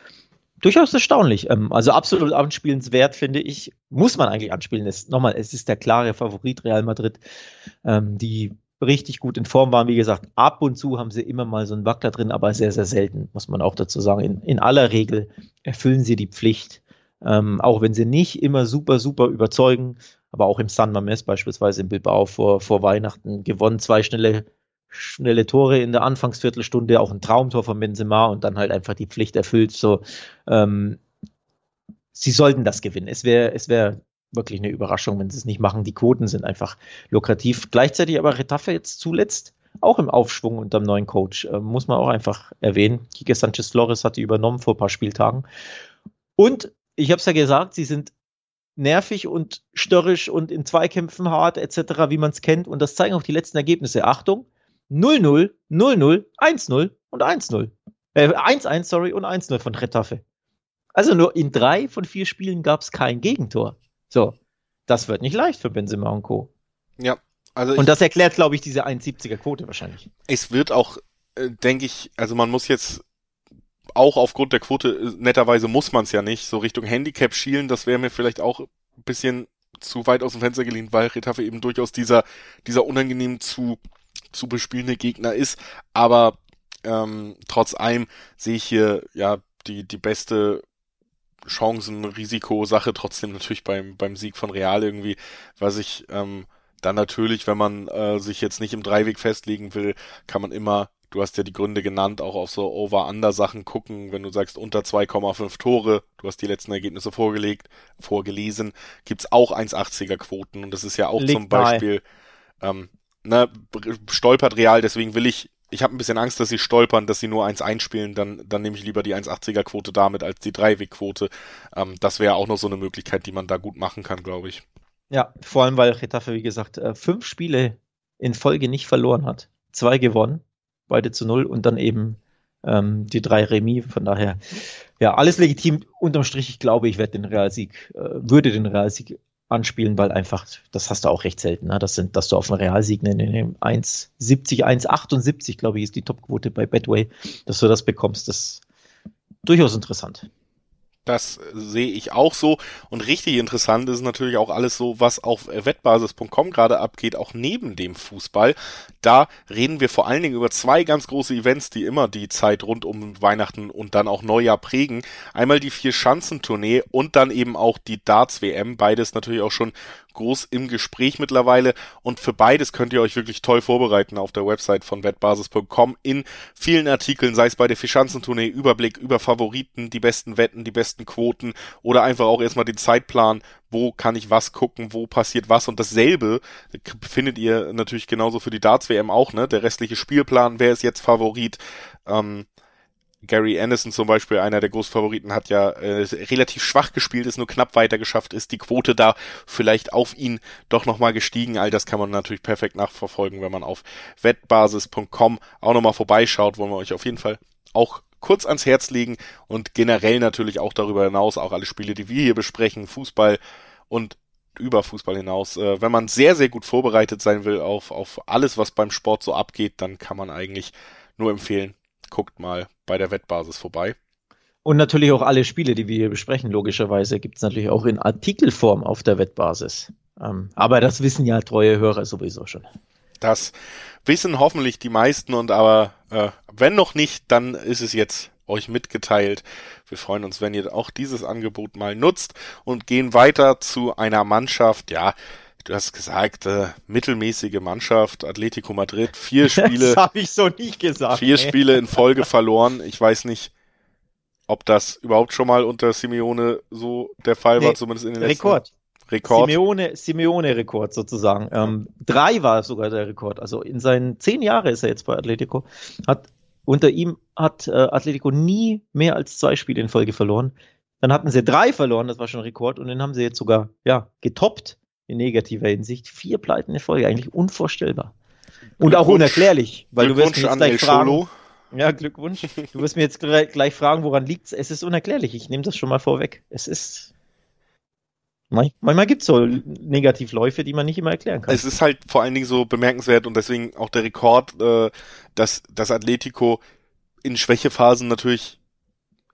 durchaus erstaunlich. Ähm, also absolut anspielenswert, finde ich. Muss man eigentlich anspielen. Es, nochmal, es ist der klare Favorit Real Madrid, ähm, die richtig gut in Form waren. Wie gesagt, ab und zu haben sie immer mal so einen Wackler drin, aber sehr, sehr selten, muss man auch dazu sagen. In, in aller Regel erfüllen sie die Pflicht. Ähm, auch wenn sie nicht immer super, super überzeugen, aber auch im San Mames beispielsweise in Bilbao vor, vor Weihnachten gewonnen, zwei schnelle, schnelle Tore in der Anfangsviertelstunde, auch ein Traumtor von Benzema und dann halt einfach die Pflicht erfüllt. So, ähm, sie sollten das gewinnen. Es wäre, es wäre wirklich eine Überraschung, wenn sie es nicht machen. Die Quoten sind einfach lukrativ. Gleichzeitig aber Retafe jetzt zuletzt auch im Aufschwung unter dem neuen Coach, äh, muss man auch einfach erwähnen. Kike Sanchez Flores hat die übernommen vor ein paar Spieltagen. Und ich habe es ja gesagt, sie sind nervig und störrisch und in Zweikämpfen hart etc., wie man es kennt. Und das zeigen auch die letzten Ergebnisse. Achtung, 0-0, 0-0, 1-0 und 1-0. Äh, 1-1, sorry, und 1-0 von Retafe. Also nur in drei von vier Spielen gab es kein Gegentor. So, das wird nicht leicht für Benzema und Co. Ja, also und das erklärt, glaube ich, diese 1,70er Quote wahrscheinlich. Es wird auch, äh, denke ich, also man muss jetzt auch aufgrund der Quote, äh, netterweise muss man es ja nicht, so Richtung Handicap schielen, das wäre mir vielleicht auch ein bisschen zu weit aus dem Fenster gelehnt, weil Retafe eben durchaus dieser, dieser unangenehm zu, zu bespielende Gegner ist. Aber ähm, trotz allem sehe ich hier ja die, die beste Chancen-Risiko-Sache trotzdem natürlich beim, beim Sieg von Real irgendwie, was ich ähm, dann natürlich, wenn man äh, sich jetzt nicht im Dreiweg festlegen will, kann man immer, du hast ja die Gründe genannt, auch auf so Over-Under-Sachen gucken, wenn du sagst unter 2,5 Tore, du hast die letzten Ergebnisse vorgelegt, vorgelesen, gibt's auch 1,80er Quoten und das ist ja auch Liegt zum Beispiel, ähm, ne, stolpert Real, deswegen will ich ich habe ein bisschen Angst, dass sie stolpern, dass sie nur eins einspielen, dann, dann nehme ich lieber die 1,80er Quote damit als die Dreiweg-Quote. Ähm, das wäre auch noch so eine Möglichkeit, die man da gut machen kann, glaube ich. Ja, vor allem, weil Getafe, wie gesagt, äh, fünf Spiele in Folge nicht verloren hat. Zwei gewonnen, beide zu null und dann eben ähm, die drei Remis. Von daher, ja, alles legitim. Unterm Strich, ich glaube, ich werde den Realsieg, äh, würde den Realsieg anspielen, weil einfach, das hast du auch recht selten, ne? das sind, dass du auf einen Realsieg in 1,70, 1,78, glaube ich, ist die Topquote bei Betway, dass du das bekommst, das ist durchaus interessant. Das sehe ich auch so. Und richtig interessant ist natürlich auch alles so, was auf wettbasis.com gerade abgeht, auch neben dem Fußball. Da reden wir vor allen Dingen über zwei ganz große Events, die immer die Zeit rund um Weihnachten und dann auch Neujahr prägen. Einmal die Vier-Schanzentournee und dann eben auch die Darts-WM. Beides natürlich auch schon groß im Gespräch mittlerweile und für beides könnt ihr euch wirklich toll vorbereiten auf der Website von wettbasis.com in vielen Artikeln, sei es bei der Fischanzentournee, Überblick über Favoriten, die besten Wetten, die besten Quoten oder einfach auch erstmal den Zeitplan, wo kann ich was gucken, wo passiert was und dasselbe findet ihr natürlich genauso für die Darts WM auch, ne? Der restliche Spielplan, wer ist jetzt Favorit, ähm, Gary Anderson zum Beispiel, einer der Großfavoriten, hat ja äh, relativ schwach gespielt, ist nur knapp weiter geschafft, ist die Quote da vielleicht auf ihn doch nochmal gestiegen. All das kann man natürlich perfekt nachverfolgen, wenn man auf wettbasis.com auch nochmal vorbeischaut, wollen wir euch auf jeden Fall auch kurz ans Herz legen und generell natürlich auch darüber hinaus auch alle Spiele, die wir hier besprechen, Fußball und über Fußball hinaus. Äh, wenn man sehr, sehr gut vorbereitet sein will auf, auf alles, was beim Sport so abgeht, dann kann man eigentlich nur empfehlen, guckt mal bei der Wettbasis vorbei. Und natürlich auch alle Spiele, die wir hier besprechen, logischerweise gibt es natürlich auch in Artikelform auf der Wettbasis. Ähm, aber das wissen ja treue Hörer sowieso schon. Das wissen hoffentlich die meisten und aber äh, wenn noch nicht, dann ist es jetzt euch mitgeteilt. Wir freuen uns, wenn ihr auch dieses Angebot mal nutzt und gehen weiter zu einer Mannschaft, ja, du hast gesagt, äh, mittelmäßige Mannschaft, Atletico Madrid, vier Spiele. das habe ich so nicht gesagt. Vier nee. Spiele in Folge verloren. Ich weiß nicht, ob das überhaupt schon mal unter Simeone so der Fall nee, war, zumindest in den letzten Rekord. Rekord. Simeone, Simeone Rekord sozusagen. Ähm, drei war sogar der Rekord. Also in seinen zehn Jahren ist er jetzt bei Atletico. Hat unter ihm hat äh, Atletico nie mehr als zwei Spiele in Folge verloren. Dann hatten sie drei verloren, das war schon ein Rekord, und den haben sie jetzt sogar ja getoppt in negativer Hinsicht. Vier Pleiten in Folge, eigentlich unvorstellbar. Und auch unerklärlich, weil du wirst mir jetzt gleich fragen. Scholo. Ja, Glückwunsch. Du wirst mir jetzt gleich fragen, woran liegt's? Es ist unerklärlich. Ich nehme das schon mal vorweg. Es ist Manchmal gibt es so Negativläufe, die man nicht immer erklären kann. Es ist halt vor allen Dingen so bemerkenswert und deswegen auch der Rekord, äh, dass das Atletico in Schwächephasen natürlich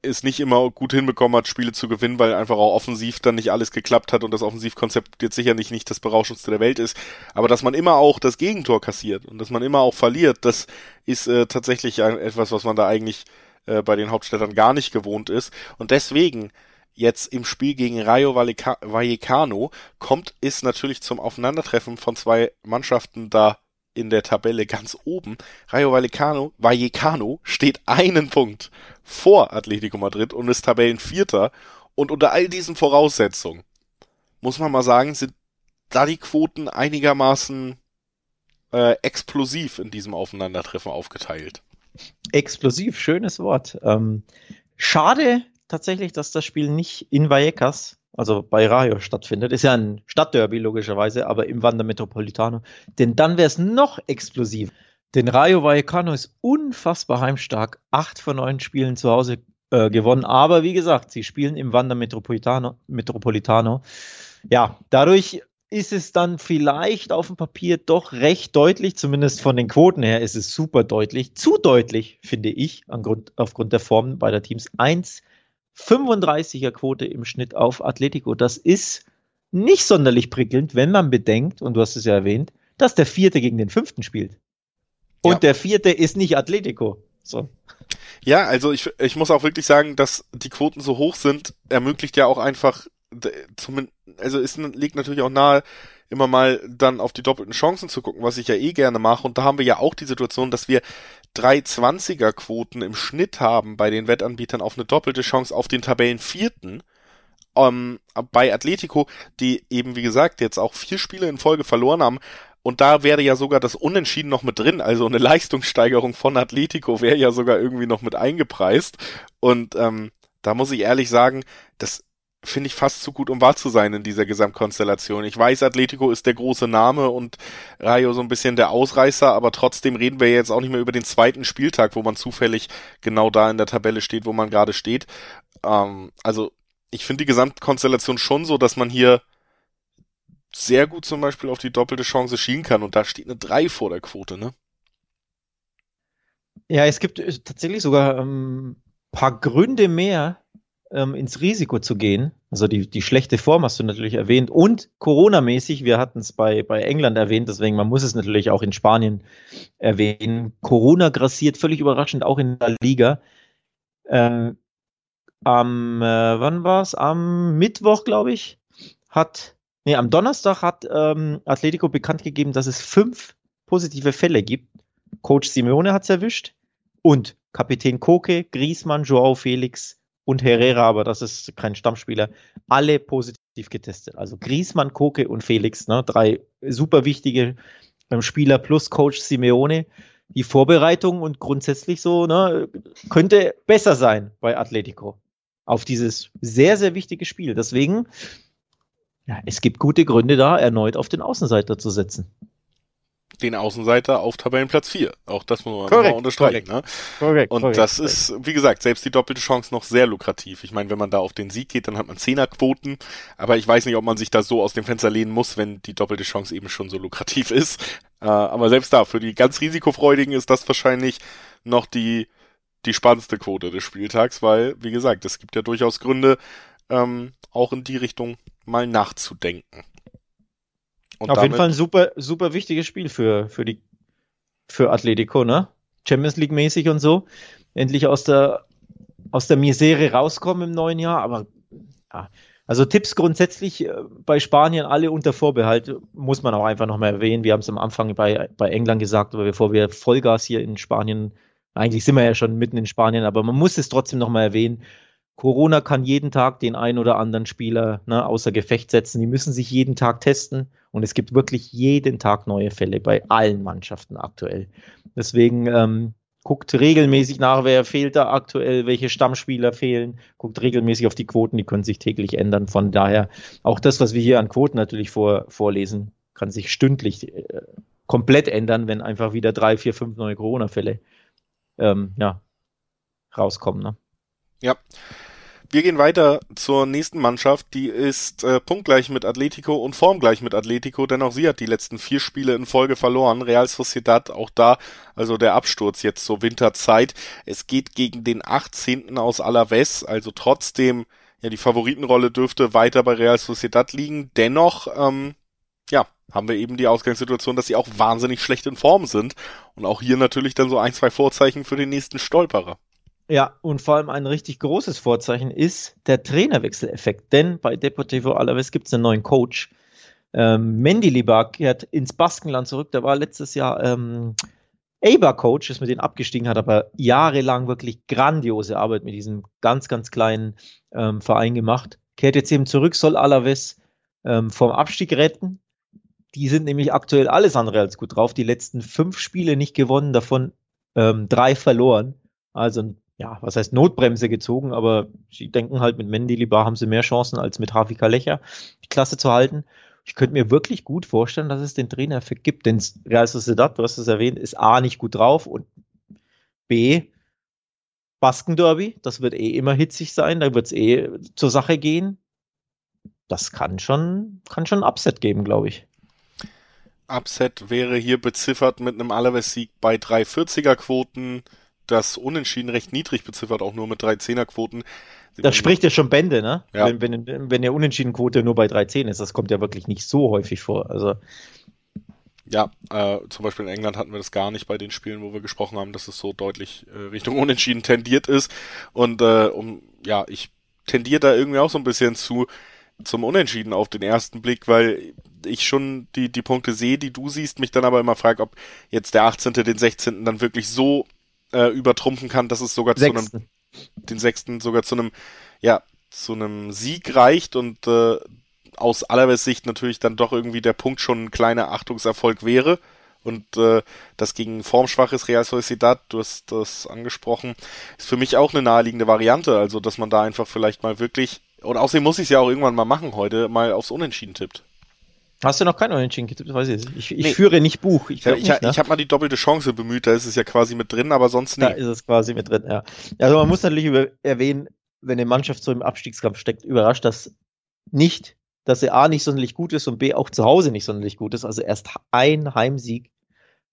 es nicht immer gut hinbekommen hat, Spiele zu gewinnen, weil einfach auch offensiv dann nicht alles geklappt hat und das Offensivkonzept jetzt sicherlich nicht das berauschendste der Welt ist. Aber dass man immer auch das Gegentor kassiert und dass man immer auch verliert, das ist äh, tatsächlich etwas, was man da eigentlich äh, bei den Hauptstädtern gar nicht gewohnt ist. Und deswegen jetzt im Spiel gegen Rayo Vallecano kommt es natürlich zum Aufeinandertreffen von zwei Mannschaften da in der Tabelle ganz oben. Rayo Vallecano, Vallecano steht einen Punkt vor Atletico Madrid und ist Tabellenvierter. Und unter all diesen Voraussetzungen muss man mal sagen, sind da die Quoten einigermaßen äh, explosiv in diesem Aufeinandertreffen aufgeteilt. Explosiv, schönes Wort. Ähm, schade tatsächlich, dass das Spiel nicht in Vallecas, also bei Rayo, stattfindet. Ist ja ein Stadtderby logischerweise, aber im Wander Metropolitano. Denn dann wäre es noch explosiv. Denn Rayo Vallecano ist unfassbar heimstark. Acht von neun Spielen zu Hause äh, gewonnen. Aber wie gesagt, sie spielen im Wander Metropolitano, Metropolitano. Ja, dadurch ist es dann vielleicht auf dem Papier doch recht deutlich, zumindest von den Quoten her ist es super deutlich, zu deutlich, finde ich, Grund, aufgrund der Formen beider Teams. 1 35er-Quote im Schnitt auf Atletico. Das ist nicht sonderlich prickelnd, wenn man bedenkt, und du hast es ja erwähnt, dass der Vierte gegen den Fünften spielt. Und ja. der Vierte ist nicht Atletico. So. Ja, also ich, ich muss auch wirklich sagen, dass die Quoten so hoch sind, ermöglicht ja auch einfach, zumindest, also es liegt natürlich auch nahe, immer mal dann auf die doppelten Chancen zu gucken, was ich ja eh gerne mache. Und da haben wir ja auch die Situation, dass wir drei 20er Quoten im Schnitt haben bei den Wettanbietern auf eine doppelte Chance auf den Tabellenvierten. Ähm, bei Atletico, die eben, wie gesagt, jetzt auch vier Spiele in Folge verloren haben, und da wäre ja sogar das Unentschieden noch mit drin. Also eine Leistungssteigerung von Atletico wäre ja sogar irgendwie noch mit eingepreist. Und ähm, da muss ich ehrlich sagen, das finde ich fast zu gut, um wahr zu sein in dieser Gesamtkonstellation. Ich weiß, Atletico ist der große Name und Rayo so ein bisschen der Ausreißer, aber trotzdem reden wir jetzt auch nicht mehr über den zweiten Spieltag, wo man zufällig genau da in der Tabelle steht, wo man gerade steht. Ähm, also ich finde die Gesamtkonstellation schon so, dass man hier sehr gut zum Beispiel auf die doppelte Chance schielen kann und da steht eine 3 vor der Quote, ne? Ja, es gibt äh, tatsächlich sogar ähm, paar Gründe mehr, ähm, ins Risiko zu gehen. Also die, die schlechte Form hast du natürlich erwähnt und Corona-mäßig, wir hatten es bei, bei England erwähnt, deswegen man muss es natürlich auch in Spanien erwähnen. Corona grassiert völlig überraschend auch in der Liga. Ähm, am, äh, wann war's? Am Mittwoch, glaube ich, hat Nee, am Donnerstag hat ähm, Atletico bekannt gegeben, dass es fünf positive Fälle gibt. Coach Simeone hat es erwischt und Kapitän Koke, Griezmann, Joao Felix und Herrera, aber das ist kein Stammspieler, alle positiv getestet. Also Griezmann, Koke und Felix, ne, drei super wichtige ähm, Spieler plus Coach Simeone. Die Vorbereitung und grundsätzlich so ne, könnte besser sein bei Atletico auf dieses sehr, sehr wichtige Spiel. Deswegen ja, es gibt gute Gründe da, erneut auf den Außenseiter zu setzen. Den Außenseiter auf Tabellenplatz 4. Auch das muss man korrekt, mal unterstreichen. Korrekt, ne? korrekt, Und korrekt, das ist, wie gesagt, selbst die doppelte Chance noch sehr lukrativ. Ich meine, wenn man da auf den Sieg geht, dann hat man Zehnerquoten. Aber ich weiß nicht, ob man sich da so aus dem Fenster lehnen muss, wenn die doppelte Chance eben schon so lukrativ ist. Äh, aber selbst da, für die ganz Risikofreudigen ist das wahrscheinlich noch die, die spannendste Quote des Spieltags, weil, wie gesagt, es gibt ja durchaus Gründe, ähm, auch in die Richtung mal nachzudenken. Und Auf jeden Fall ein super, super wichtiges Spiel für, für die, für Atletico, ne? Champions League mäßig und so. Endlich aus der, aus der Misere rauskommen im neuen Jahr, aber, ja. Also Tipps grundsätzlich äh, bei Spanien alle unter Vorbehalt, muss man auch einfach nochmal erwähnen. Wir haben es am Anfang bei, bei England gesagt, aber bevor wir Vollgas hier in Spanien, eigentlich sind wir ja schon mitten in Spanien, aber man muss es trotzdem nochmal erwähnen. Corona kann jeden Tag den einen oder anderen Spieler ne, außer Gefecht setzen. Die müssen sich jeden Tag testen und es gibt wirklich jeden Tag neue Fälle bei allen Mannschaften aktuell. Deswegen ähm, guckt regelmäßig nach, wer fehlt da aktuell, welche Stammspieler fehlen, guckt regelmäßig auf die Quoten, die können sich täglich ändern. Von daher auch das, was wir hier an Quoten natürlich vor, vorlesen, kann sich stündlich äh, komplett ändern, wenn einfach wieder drei, vier, fünf neue Corona-Fälle ähm, ja, rauskommen. Ne? Ja. Wir gehen weiter zur nächsten Mannschaft, die ist äh, punktgleich mit Atletico und formgleich mit Atletico, denn auch sie hat die letzten vier Spiele in Folge verloren. Real Sociedad auch da, also der Absturz jetzt zur Winterzeit. Es geht gegen den 18. aus Alaves, also trotzdem, ja, die Favoritenrolle dürfte weiter bei Real Sociedad liegen. Dennoch, ähm, ja, haben wir eben die Ausgangssituation, dass sie auch wahnsinnig schlecht in Form sind. Und auch hier natürlich dann so ein, zwei Vorzeichen für den nächsten Stolperer. Ja, und vor allem ein richtig großes Vorzeichen ist der Trainerwechseleffekt. Denn bei Deportivo Alaves gibt es einen neuen Coach. Ähm, Mendilibar kehrt ins Baskenland zurück. Der war letztes Jahr ähm, Eibar-Coach, ist mit denen abgestiegen, hat aber jahrelang wirklich grandiose Arbeit mit diesem ganz, ganz kleinen ähm, Verein gemacht. Kehrt jetzt eben zurück, soll Alaves ähm, vom Abstieg retten. Die sind nämlich aktuell alles andere als gut drauf. Die letzten fünf Spiele nicht gewonnen, davon ähm, drei verloren. Also ein ja, was heißt Notbremse gezogen, aber sie denken halt, mit Mendy Libar haben sie mehr Chancen als mit Rafika Lecher, die Klasse zu halten. Ich könnte mir wirklich gut vorstellen, dass es den Trainereffekt gibt, denn Real Sociedad, du hast es erwähnt, ist A, nicht gut drauf und B, Baskenderby, das wird eh immer hitzig sein, da wird es eh zur Sache gehen. Das kann schon, kann schon ein Upset geben, glaube ich. Upset wäre hier beziffert mit einem Alaves-Sieg bei 340er Quoten, das Unentschieden recht niedrig beziffert, auch nur mit drei Zehnerquoten. Das spricht ja schon Bände, ne? Ja. Wenn, wenn, wenn der Unentschiedenquote nur bei 3,10 ist, das kommt ja wirklich nicht so häufig vor. Also Ja, äh, zum Beispiel in England hatten wir das gar nicht bei den Spielen, wo wir gesprochen haben, dass es so deutlich äh, Richtung Unentschieden tendiert ist. Und äh, um, ja, ich tendiere da irgendwie auch so ein bisschen zu zum Unentschieden auf den ersten Blick, weil ich schon die, die Punkte sehe, die du siehst, mich dann aber immer frage, ob jetzt der 18. den 16. dann wirklich so äh, übertrumpfen kann, dass es sogar Sechsten. zu einem, den 6. sogar zu einem, ja, zu einem Sieg reicht und äh, aus Alaves Sicht natürlich dann doch irgendwie der Punkt schon ein kleiner Achtungserfolg wäre. Und äh, das gegen formschwaches Real Sociedad, du hast das angesprochen, ist für mich auch eine naheliegende Variante. Also, dass man da einfach vielleicht mal wirklich, und außerdem muss ich es ja auch irgendwann mal machen heute, mal aufs Unentschieden tippt. Hast du noch kein Unentschieden getippt? Weiß ich Ich, ich nee. führe nicht Buch. Ich, ich, ich, ne? habe mal die doppelte Chance bemüht, da ist es ja quasi mit drin, aber sonst nicht. Da ist es quasi mit drin, ja. Also man muss natürlich über, erwähnen, wenn eine Mannschaft so im Abstiegskampf steckt, überrascht das nicht dass er A nicht sonderlich gut ist und B auch zu Hause nicht sonderlich gut ist. Also erst ein Heimsieg.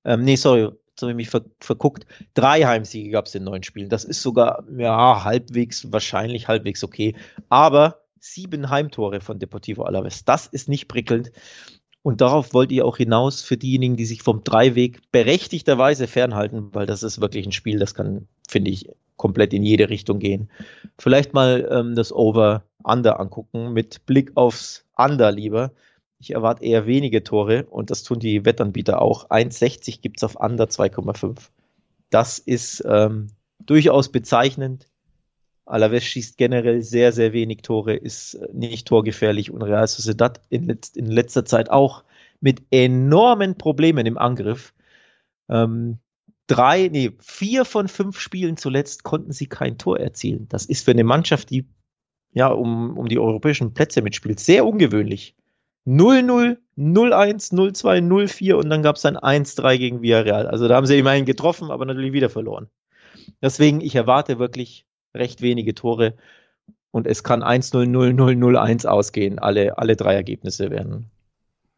Ähm, nee, sorry, jetzt habe ich mich ver verguckt. Drei Heimsiege gab es in neun Spielen. Das ist sogar, ja, halbwegs, wahrscheinlich halbwegs okay. Aber sieben Heimtore von Deportivo Alaves. Das ist nicht prickelnd. Und darauf wollt ihr auch hinaus für diejenigen, die sich vom Dreiweg berechtigterweise fernhalten, weil das ist wirklich ein Spiel, das kann, finde ich, komplett in jede Richtung gehen. Vielleicht mal ähm, das Over-Under angucken mit Blick aufs Under lieber. Ich erwarte eher wenige Tore und das tun die Wettanbieter auch. 1,60 gibt es auf Under 2,5. Das ist ähm, durchaus bezeichnend. Alaves schießt generell sehr, sehr wenig Tore, ist äh, nicht torgefährlich und Real Sociedad in, letz in letzter Zeit auch mit enormen Problemen im Angriff. Ähm, drei, nee, vier von fünf Spielen zuletzt konnten sie kein Tor erzielen. Das ist für eine Mannschaft, die ja um, um die europäischen Plätze mitspielt, sehr ungewöhnlich. 0-0, 0-1, 0-2, 0-4 und dann gab es ein 1-3 gegen Villarreal. Also da haben sie immerhin getroffen, aber natürlich wieder verloren. Deswegen, ich erwarte wirklich recht wenige Tore und es kann 1-0, 0-0, 0-1 ausgehen. Alle, alle drei Ergebnisse werden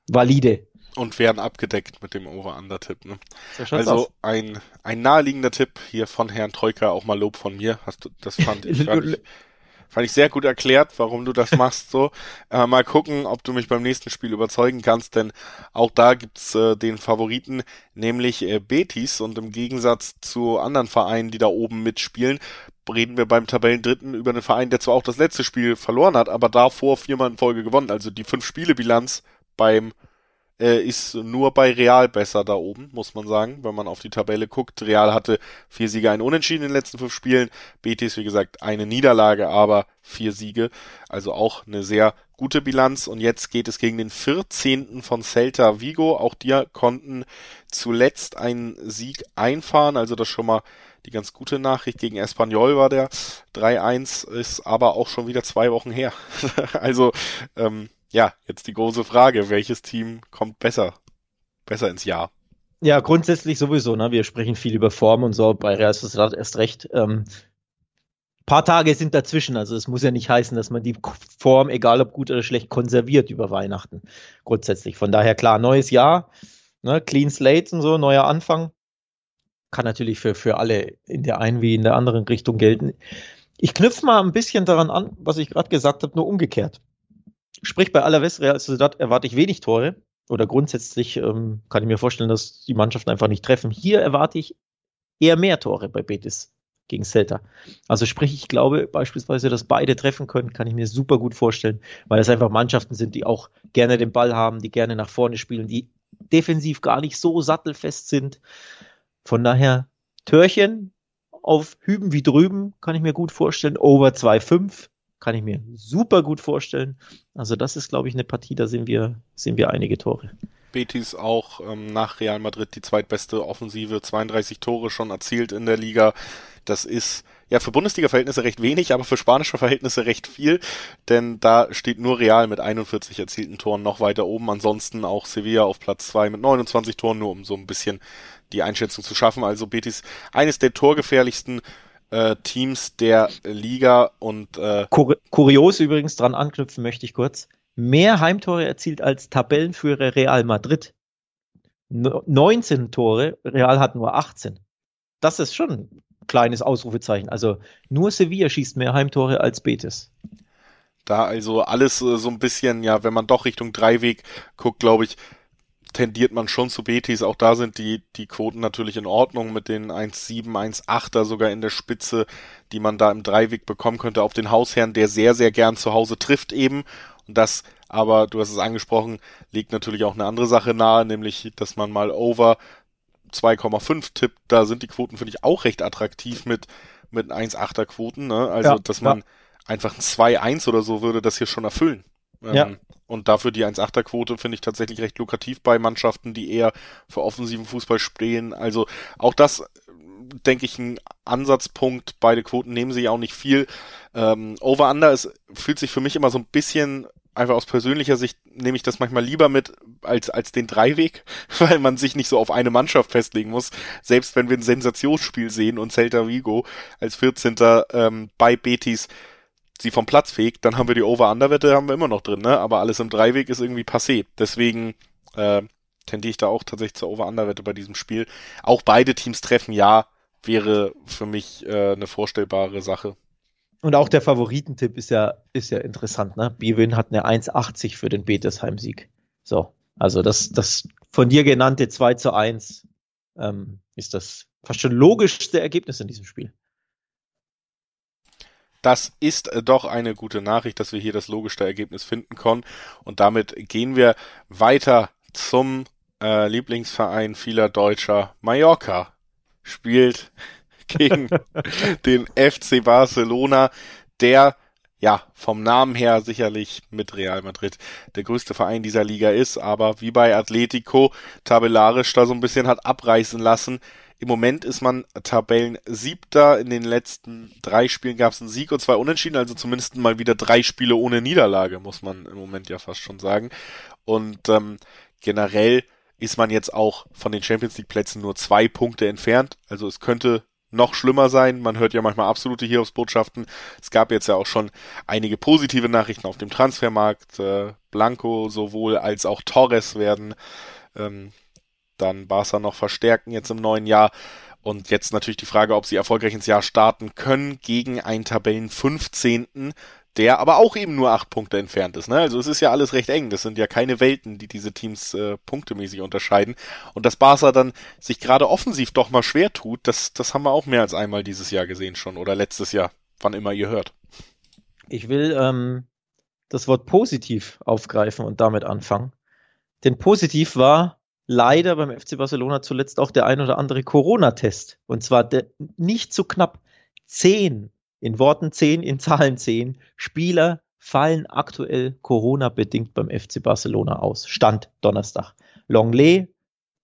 valide. Und werden abgedeckt mit dem Over-Under-Tipp. Ne? Also ein, ein naheliegender Tipp hier von Herrn Troika, auch mal Lob von mir. Hast du, das fand ich, fand ich, fand ich sehr gut erklärt, warum du das machst so. Äh, mal gucken, ob du mich beim nächsten Spiel überzeugen kannst, denn auch da gibt's äh, den Favoriten, nämlich äh, Betis. Und im Gegensatz zu anderen Vereinen, die da oben mitspielen, reden wir beim Tabellendritten über einen Verein, der zwar auch das letzte Spiel verloren hat, aber davor viermal in Folge gewonnen. Also die fünf Spiele Bilanz beim äh, ist nur bei Real besser da oben, muss man sagen, wenn man auf die Tabelle guckt. Real hatte vier Siege, ein Unentschieden in den letzten fünf Spielen. Betis, wie gesagt, eine Niederlage, aber vier Siege. Also auch eine sehr gute Bilanz. Und jetzt geht es gegen den 14. von Celta Vigo. Auch die konnten zuletzt einen Sieg einfahren. Also das schon mal die ganz gute Nachricht. Gegen Espanyol war der 3-1, ist aber auch schon wieder zwei Wochen her. also ähm, ja, jetzt die große Frage, welches Team kommt besser, besser ins Jahr? Ja, grundsätzlich sowieso, ne? Wir sprechen viel über Form und so, bei Real Sociedad erst recht. Ähm, paar Tage sind dazwischen, also es muss ja nicht heißen, dass man die Form, egal ob gut oder schlecht, konserviert über Weihnachten. Grundsätzlich. Von daher klar, neues Jahr, ne? Clean Slate und so, neuer Anfang. Kann natürlich für, für alle in der einen wie in der anderen Richtung gelten. Ich knüpfe mal ein bisschen daran an, was ich gerade gesagt habe, nur umgekehrt. Sprich, bei Alaves Real Sociedad erwarte ich wenig Tore. Oder grundsätzlich ähm, kann ich mir vorstellen, dass die Mannschaften einfach nicht treffen. Hier erwarte ich eher mehr Tore bei Betis gegen Celta. Also sprich, ich glaube beispielsweise, dass beide treffen können, kann ich mir super gut vorstellen, weil es einfach Mannschaften sind, die auch gerne den Ball haben, die gerne nach vorne spielen, die defensiv gar nicht so sattelfest sind. Von daher Törchen auf Hüben wie drüben kann ich mir gut vorstellen. Over 2,5 kann ich mir super gut vorstellen. Also das ist, glaube ich, eine Partie, da sehen wir, sehen wir einige Tore. Betis auch ähm, nach Real Madrid die zweitbeste Offensive, 32 Tore schon erzielt in der Liga. Das ist ja für Bundesliga-Verhältnisse recht wenig, aber für spanische Verhältnisse recht viel, denn da steht nur Real mit 41 erzielten Toren noch weiter oben. Ansonsten auch Sevilla auf Platz 2 mit 29 Toren, nur um so ein bisschen die Einschätzung zu schaffen. Also Betis eines der torgefährlichsten äh, Teams der Liga und äh, Kur kurios übrigens dran anknüpfen möchte ich kurz. Mehr Heimtore erzielt als Tabellenführer Real Madrid. No 19 Tore, Real hat nur 18. Das ist schon ein kleines Ausrufezeichen. Also nur Sevilla schießt mehr Heimtore als Betis. Da also alles äh, so ein bisschen, ja, wenn man doch Richtung Dreiweg guckt, glaube ich, tendiert man schon zu Betis. Auch da sind die, die Quoten natürlich in Ordnung mit den 1,7, 1,8er sogar in der Spitze, die man da im Dreiweg bekommen könnte auf den Hausherrn, der sehr, sehr gern zu Hause trifft eben. Und das aber, du hast es angesprochen, liegt natürlich auch eine andere Sache nahe, nämlich, dass man mal over 2,5 tippt. Da sind die Quoten, finde ich, auch recht attraktiv mit, mit 1,8er Quoten. Ne? Also, ja, dass man ja. einfach ein 2-1 oder so würde das hier schon erfüllen. Ähm, ja. Und dafür die 1,8er Quote finde ich tatsächlich recht lukrativ bei Mannschaften, die eher für offensiven Fußball stehen. Also auch das, denke ich, ein Ansatzpunkt. Beide Quoten nehmen sich auch nicht viel. Ähm, Over-Under fühlt sich für mich immer so ein bisschen einfach aus persönlicher Sicht nehme ich das manchmal lieber mit als, als den Dreiweg, weil man sich nicht so auf eine Mannschaft festlegen muss. Selbst wenn wir ein Sensationsspiel sehen und Celta Vigo als 14. Ähm, bei Betis sie vom Platz fegt, dann haben wir die Over-Under-Wette haben wir immer noch drin, ne? Aber alles im Dreiweg ist irgendwie passé. Deswegen äh, tendiere ich da auch tatsächlich zur Over-Under-Wette bei diesem Spiel. Auch beide Teams treffen, ja, wäre für mich äh, eine vorstellbare Sache. Und auch der Favoritentipp ist ja, ist ja interessant, ne? Bwin hat eine 1,80 für den Betesheim-Sieg. So. Also das, das von dir genannte 2 zu 1 ähm, ist das fast schon logischste Ergebnis in diesem Spiel. Das ist äh, doch eine gute Nachricht, dass wir hier das logischste Ergebnis finden konnten. Und damit gehen wir weiter zum äh, Lieblingsverein vieler Deutscher. Mallorca spielt gegen den FC Barcelona, der ja, vom Namen her sicherlich mit Real Madrid der größte Verein dieser Liga ist, aber wie bei Atletico tabellarisch da so ein bisschen hat abreißen lassen. Im Moment ist man Tabellen-Siebter. In den letzten drei Spielen gab es einen Sieg und zwei Unentschieden, also zumindest mal wieder drei Spiele ohne Niederlage, muss man im Moment ja fast schon sagen. Und ähm, generell ist man jetzt auch von den Champions League Plätzen nur zwei Punkte entfernt. Also es könnte noch schlimmer sein. Man hört ja manchmal absolute Hiobsbotschaften. Es gab jetzt ja auch schon einige positive Nachrichten auf dem Transfermarkt. Äh, Blanco sowohl als auch Torres werden ähm, dann Barca noch verstärken jetzt im neuen Jahr. Und jetzt natürlich die Frage, ob sie erfolgreich ins Jahr starten können gegen einen Tabellen 15 der aber auch eben nur acht Punkte entfernt ist. Ne? Also es ist ja alles recht eng. Das sind ja keine Welten, die diese Teams äh, punktemäßig unterscheiden. Und dass Barca dann sich gerade offensiv doch mal schwer tut, das, das haben wir auch mehr als einmal dieses Jahr gesehen schon oder letztes Jahr, wann immer ihr hört. Ich will ähm, das Wort positiv aufgreifen und damit anfangen. Denn positiv war leider beim FC Barcelona zuletzt auch der ein oder andere Corona-Test. Und zwar der, nicht so knapp. Zehn in Worten 10, in Zahlen 10 Spieler fallen aktuell Corona-bedingt beim FC Barcelona aus. Stand Donnerstag. Longley,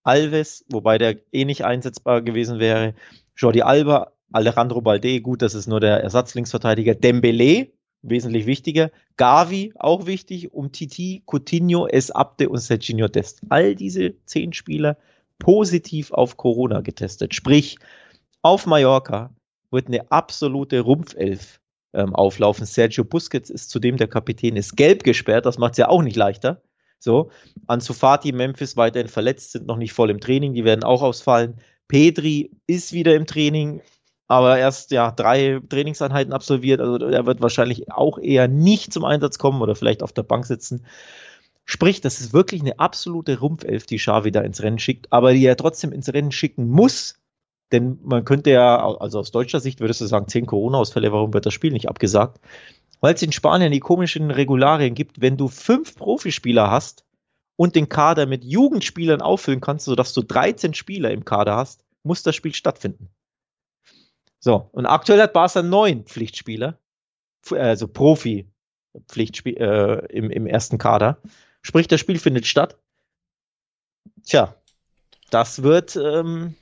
Alves, wobei der eh nicht einsetzbar gewesen wäre, Jordi Alba, Alejandro Balde, gut, das ist nur der Ersatzlinksverteidiger, Dembele, wesentlich wichtiger, Gavi, auch wichtig, um Titi, Coutinho, Es Abde und Serginho Dest. All diese zehn Spieler positiv auf Corona getestet. Sprich, auf Mallorca wird eine absolute Rumpfelf ähm, auflaufen. Sergio Busquets ist zudem der Kapitän, ist gelb gesperrt, das macht es ja auch nicht leichter. So, Anzufati, Memphis weiterhin verletzt, sind noch nicht voll im Training, die werden auch ausfallen. Pedri ist wieder im Training, aber erst ja drei Trainingseinheiten absolviert, also er wird wahrscheinlich auch eher nicht zum Einsatz kommen oder vielleicht auf der Bank sitzen. Sprich, das ist wirklich eine absolute Rumpfelf, die Xavi da ins Rennen schickt, aber die er trotzdem ins Rennen schicken muss, denn man könnte ja, also aus deutscher Sicht würdest du sagen, zehn Corona-Ausfälle, warum wird das Spiel nicht abgesagt? Weil es in Spanien die komischen Regularien gibt, wenn du fünf Profispieler hast und den Kader mit Jugendspielern auffüllen kannst, sodass du 13 Spieler im Kader hast, muss das Spiel stattfinden. So, und aktuell hat Barca neun Pflichtspieler, also Profi-Pflichtspiel äh, im, im ersten Kader. Sprich, das Spiel findet statt. Tja, das wird ähm,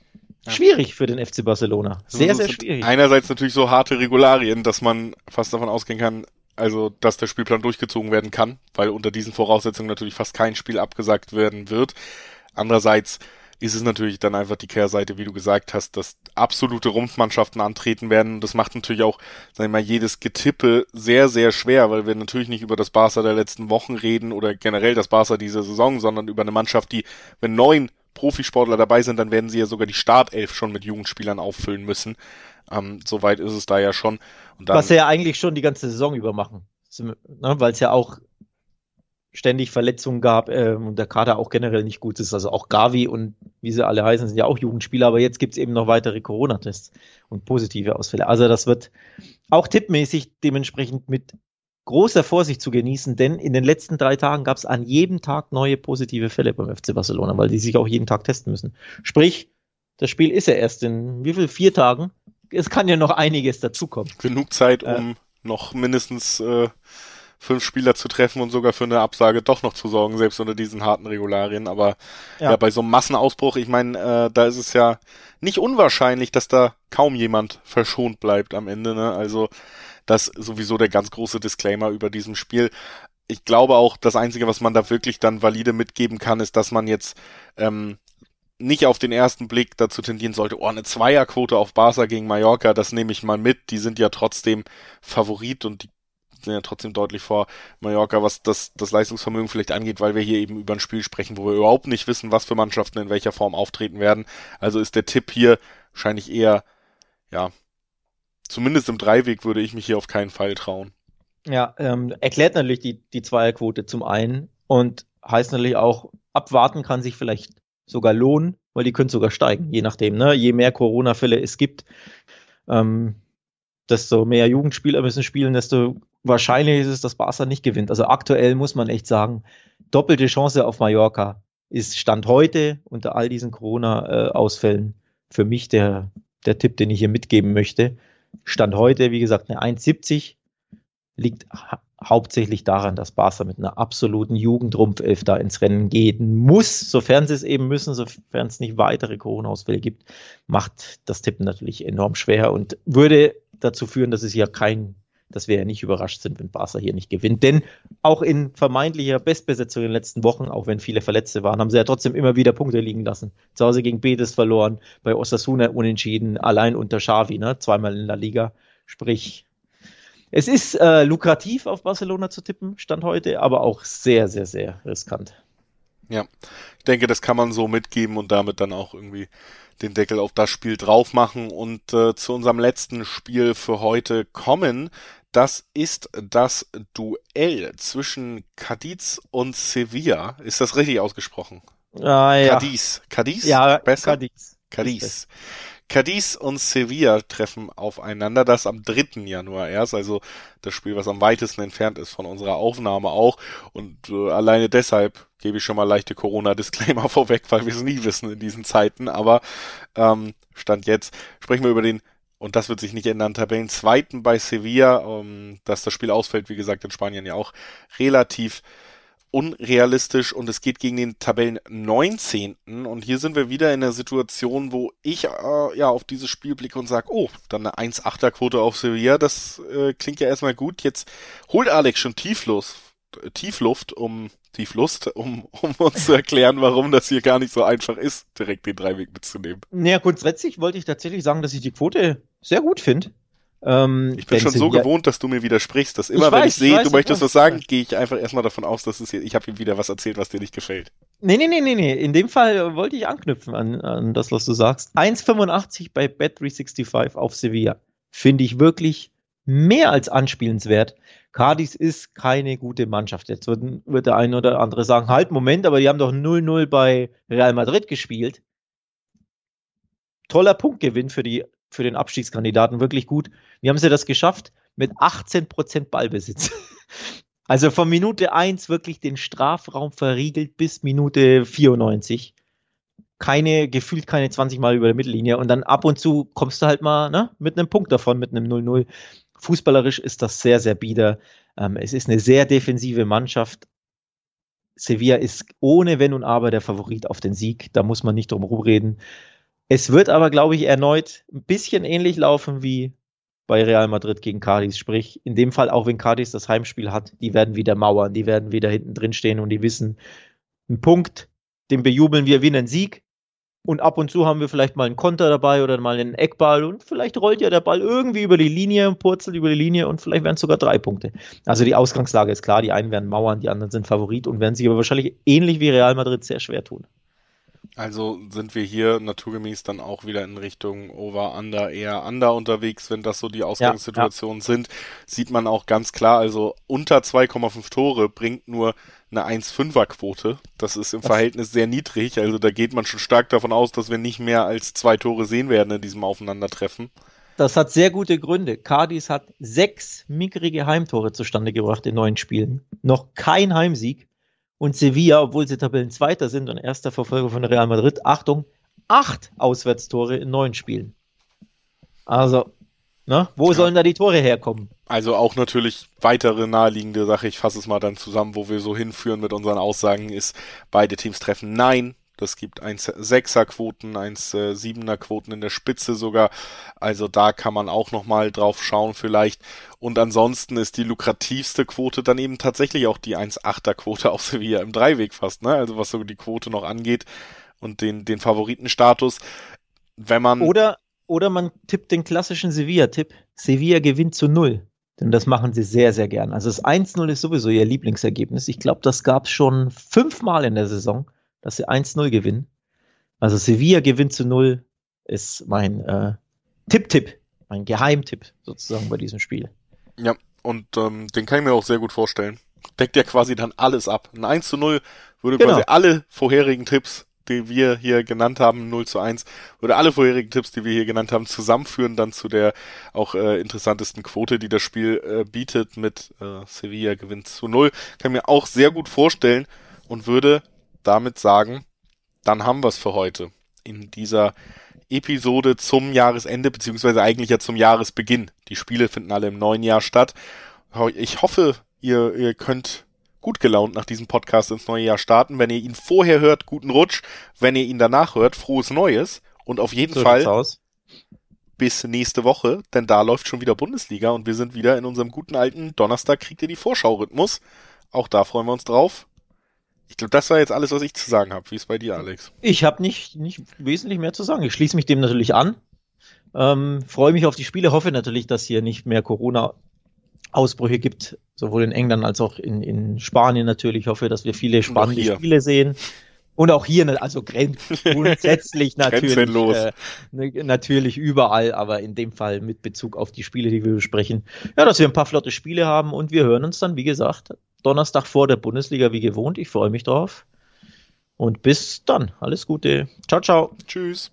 schwierig für den FC Barcelona. Sehr, sehr schwierig. Einerseits natürlich so harte Regularien, dass man fast davon ausgehen kann, also dass der Spielplan durchgezogen werden kann, weil unter diesen Voraussetzungen natürlich fast kein Spiel abgesagt werden wird. Andererseits ist es natürlich dann einfach die Kehrseite, wie du gesagt hast, dass absolute Rumpfmannschaften antreten werden. Das macht natürlich auch, sagen wir mal, jedes Getippe sehr, sehr schwer, weil wir natürlich nicht über das Barca der letzten Wochen reden oder generell das Barca dieser Saison, sondern über eine Mannschaft, die, wenn neun Profisportler dabei sind, dann werden sie ja sogar die Startelf schon mit Jugendspielern auffüllen müssen. Ähm, Soweit ist es da ja schon. Dann, Was sie ja eigentlich schon die ganze Saison über machen. Ne? Weil es ja auch ständig Verletzungen gab äh, und der Kader auch generell nicht gut ist. Also auch Gavi und wie sie alle heißen, sind ja auch Jugendspieler, aber jetzt gibt es eben noch weitere Corona-Tests und positive Ausfälle. Also das wird auch tippmäßig dementsprechend mit großer Vorsicht zu genießen, denn in den letzten drei Tagen gab es an jedem Tag neue positive Fälle beim FC Barcelona, weil die sich auch jeden Tag testen müssen. Sprich, das Spiel ist ja erst in wie viel? Vier Tagen. Es kann ja noch einiges dazukommen. Genug Zeit, um äh, noch mindestens äh, fünf Spieler zu treffen und sogar für eine Absage doch noch zu sorgen, selbst unter diesen harten Regularien. Aber ja, ja bei so einem Massenausbruch, ich meine, äh, da ist es ja nicht unwahrscheinlich, dass da kaum jemand verschont bleibt am Ende. Ne? Also das sowieso der ganz große Disclaimer über diesem Spiel. Ich glaube auch, das Einzige, was man da wirklich dann valide mitgeben kann, ist, dass man jetzt ähm, nicht auf den ersten Blick dazu tendieren sollte, oh, eine Zweierquote auf Barca gegen Mallorca, das nehme ich mal mit. Die sind ja trotzdem Favorit und die sind ja trotzdem deutlich vor Mallorca, was das, das Leistungsvermögen vielleicht angeht, weil wir hier eben über ein Spiel sprechen, wo wir überhaupt nicht wissen, was für Mannschaften in welcher Form auftreten werden. Also ist der Tipp hier wahrscheinlich eher, ja, zumindest im Dreiweg würde ich mich hier auf keinen Fall trauen. Ja, ähm, erklärt natürlich die, die Zweierquote zum einen und heißt natürlich auch, abwarten kann sich vielleicht sogar lohnen, weil die können sogar steigen, je nachdem. Ne? Je mehr Corona-Fälle es gibt, ähm, desto mehr Jugendspieler müssen spielen, desto wahrscheinlich ist es, dass Barca nicht gewinnt. Also aktuell muss man echt sagen, doppelte Chance auf Mallorca ist Stand heute unter all diesen Corona-Ausfällen für mich der, der Tipp, den ich hier mitgeben möchte. Stand heute, wie gesagt, eine 1,70 liegt ha hauptsächlich daran, dass Barca mit einer absoluten Jugendrumpfelf da ins Rennen gehen muss, sofern sie es eben müssen, sofern es nicht weitere Corona-Ausfälle gibt, macht das Tippen natürlich enorm schwer und würde dazu führen, dass es ja kein dass wir ja nicht überrascht sind, wenn Barca hier nicht gewinnt. Denn auch in vermeintlicher Bestbesetzung in den letzten Wochen, auch wenn viele Verletzte waren, haben sie ja trotzdem immer wieder Punkte liegen lassen. Zu Hause gegen Betis verloren, bei Osasuna unentschieden, allein unter Xavi, ne? zweimal in der Liga. Sprich, es ist äh, lukrativ auf Barcelona zu tippen, Stand heute, aber auch sehr, sehr, sehr riskant. Ja, ich denke, das kann man so mitgeben und damit dann auch irgendwie den Deckel auf das Spiel drauf machen und äh, zu unserem letzten Spiel für heute kommen. Das ist das Duell zwischen Cadiz und Sevilla. Ist das richtig ausgesprochen? Ah, ja. Cadiz. Cadiz? Ja, besser? Cadiz. Cadiz. Cadiz und Sevilla treffen aufeinander, das am 3. Januar erst, also das Spiel, was am weitesten entfernt ist von unserer Aufnahme auch. Und äh, alleine deshalb gebe ich schon mal leichte Corona-Disclaimer vorweg, weil wir es nie wissen in diesen Zeiten. Aber ähm, Stand jetzt sprechen wir über den, und das wird sich nicht ändern, Tabellen zweiten bei Sevilla, ähm, dass das Spiel ausfällt, wie gesagt, in Spanien ja auch relativ unrealistisch und es geht gegen den Tabellen 19. Und hier sind wir wieder in der Situation, wo ich äh, ja auf dieses Spiel blicke und sage, oh, dann eine 1-8er Quote auf Sevilla, das äh, klingt ja erstmal gut. Jetzt holt Alex schon Tiefluft, Tiefluft, um Tieflust, um, um uns zu erklären, warum das hier gar nicht so einfach ist, direkt den Dreiweg mitzunehmen. Naja, grundsätzlich wollte ich tatsächlich sagen, dass ich die Quote sehr gut finde. Ähm, ich bin schon so ja, gewohnt, dass du mir widersprichst, dass immer, ich wenn weiß, ich sehe, du möchtest was sagen, gehe ich einfach erstmal davon aus, dass es hier, ich habe ihm wieder was erzählt, was dir nicht gefällt. Nee, nee, nee, nee, nee. In dem Fall wollte ich anknüpfen an, an das, was du sagst. 1,85 bei Bet365 auf Sevilla. Finde ich wirklich mehr als anspielenswert. Cadiz ist keine gute Mannschaft. Jetzt wird, wird der eine oder andere sagen, halt, Moment, aber die haben doch 0-0 bei Real Madrid gespielt. Toller Punktgewinn für die für den Abstiegskandidaten wirklich gut. Wie haben sie das geschafft? Mit 18% Ballbesitz. Also von Minute 1 wirklich den Strafraum verriegelt bis Minute 94. Keine, gefühlt keine 20 Mal über der Mittellinie. Und dann ab und zu kommst du halt mal ne, mit einem Punkt davon, mit einem 0-0. Fußballerisch ist das sehr, sehr bieder. Ähm, es ist eine sehr defensive Mannschaft. Sevilla ist ohne Wenn und Aber der Favorit auf den Sieg. Da muss man nicht drum reden. Es wird aber, glaube ich, erneut ein bisschen ähnlich laufen wie bei Real Madrid gegen Cadiz. Sprich, in dem Fall, auch wenn Cadiz das Heimspiel hat, die werden wieder mauern, die werden wieder hinten drin stehen und die wissen, ein Punkt, den bejubeln wir wie einen Sieg. Und ab und zu haben wir vielleicht mal einen Konter dabei oder mal einen Eckball und vielleicht rollt ja der Ball irgendwie über die Linie und purzelt über die Linie und vielleicht werden es sogar drei Punkte. Also die Ausgangslage ist klar, die einen werden mauern, die anderen sind Favorit und werden sich aber wahrscheinlich ähnlich wie Real Madrid sehr schwer tun. Also sind wir hier naturgemäß dann auch wieder in Richtung Over-Under, eher Under unterwegs, wenn das so die Ausgangssituationen ja, ja. sind. Sieht man auch ganz klar, also unter 2,5 Tore bringt nur eine 1,5er Quote. Das ist im Verhältnis sehr niedrig. Also da geht man schon stark davon aus, dass wir nicht mehr als zwei Tore sehen werden in diesem Aufeinandertreffen. Das hat sehr gute Gründe. Cardis hat sechs mickrige Heimtore zustande gebracht in neun Spielen. Noch kein Heimsieg. Und Sevilla, obwohl sie Tabellenzweiter sind und erster Verfolger von Real Madrid, Achtung, acht Auswärtstore in neun Spielen. Also, ne, wo ja. sollen da die Tore herkommen? Also auch natürlich weitere naheliegende Sache, ich fasse es mal dann zusammen, wo wir so hinführen mit unseren Aussagen, ist, beide Teams treffen Nein, das gibt 1,6er Quoten, 1,7er Quoten in der Spitze sogar. Also da kann man auch nochmal drauf schauen vielleicht. Und ansonsten ist die lukrativste Quote dann eben tatsächlich auch die 1,8er Quote auf Sevilla im Dreiweg fast, ne? Also was so die Quote noch angeht und den, den Favoritenstatus. Wenn man. Oder, oder man tippt den klassischen Sevilla-Tipp. Sevilla gewinnt zu null. Denn das machen sie sehr, sehr gern. Also das 1-0 ist sowieso ihr Lieblingsergebnis. Ich glaube, das gab es schon fünfmal in der Saison dass sie 1-0 gewinnen. Also Sevilla gewinnt zu 0 ist mein äh, Tipp-Tipp, mein Geheimtipp sozusagen bei diesem Spiel. Ja, und ähm, den kann ich mir auch sehr gut vorstellen. Deckt ja quasi dann alles ab. Ein 1 zu 0 würde genau. quasi alle vorherigen Tipps, die wir hier genannt haben, 0 zu 1, würde alle vorherigen Tipps, die wir hier genannt haben, zusammenführen dann zu der auch äh, interessantesten Quote, die das Spiel äh, bietet mit äh, Sevilla gewinnt zu 0. Kann mir auch sehr gut vorstellen und würde damit sagen, dann haben wir es für heute. In dieser Episode zum Jahresende, beziehungsweise eigentlich ja zum Jahresbeginn. Die Spiele finden alle im neuen Jahr statt. Ich hoffe, ihr, ihr könnt gut gelaunt nach diesem Podcast ins neue Jahr starten. Wenn ihr ihn vorher hört, guten Rutsch. Wenn ihr ihn danach hört, frohes Neues. Und auf jeden so Fall bis nächste Woche, denn da läuft schon wieder Bundesliga und wir sind wieder in unserem guten alten Donnerstag kriegt ihr die Vorschau-Rhythmus. Auch da freuen wir uns drauf. Ich glaube, das war jetzt alles, was ich zu sagen habe. Wie ist bei dir, Alex? Ich habe nicht, nicht wesentlich mehr zu sagen. Ich schließe mich dem natürlich an. Ähm, freue mich auf die Spiele, hoffe natürlich, dass hier nicht mehr Corona-Ausbrüche gibt, sowohl in England als auch in, in Spanien natürlich. Ich hoffe, dass wir viele spannende Spiele sehen. Und auch hier, ne, also grundsätzlich natürlich, äh, ne, natürlich überall, aber in dem Fall mit Bezug auf die Spiele, die wir besprechen. Ja, dass wir ein paar flotte Spiele haben und wir hören uns dann, wie gesagt, Donnerstag vor der Bundesliga wie gewohnt. Ich freue mich drauf. Und bis dann. Alles Gute. Ciao, ciao. Tschüss.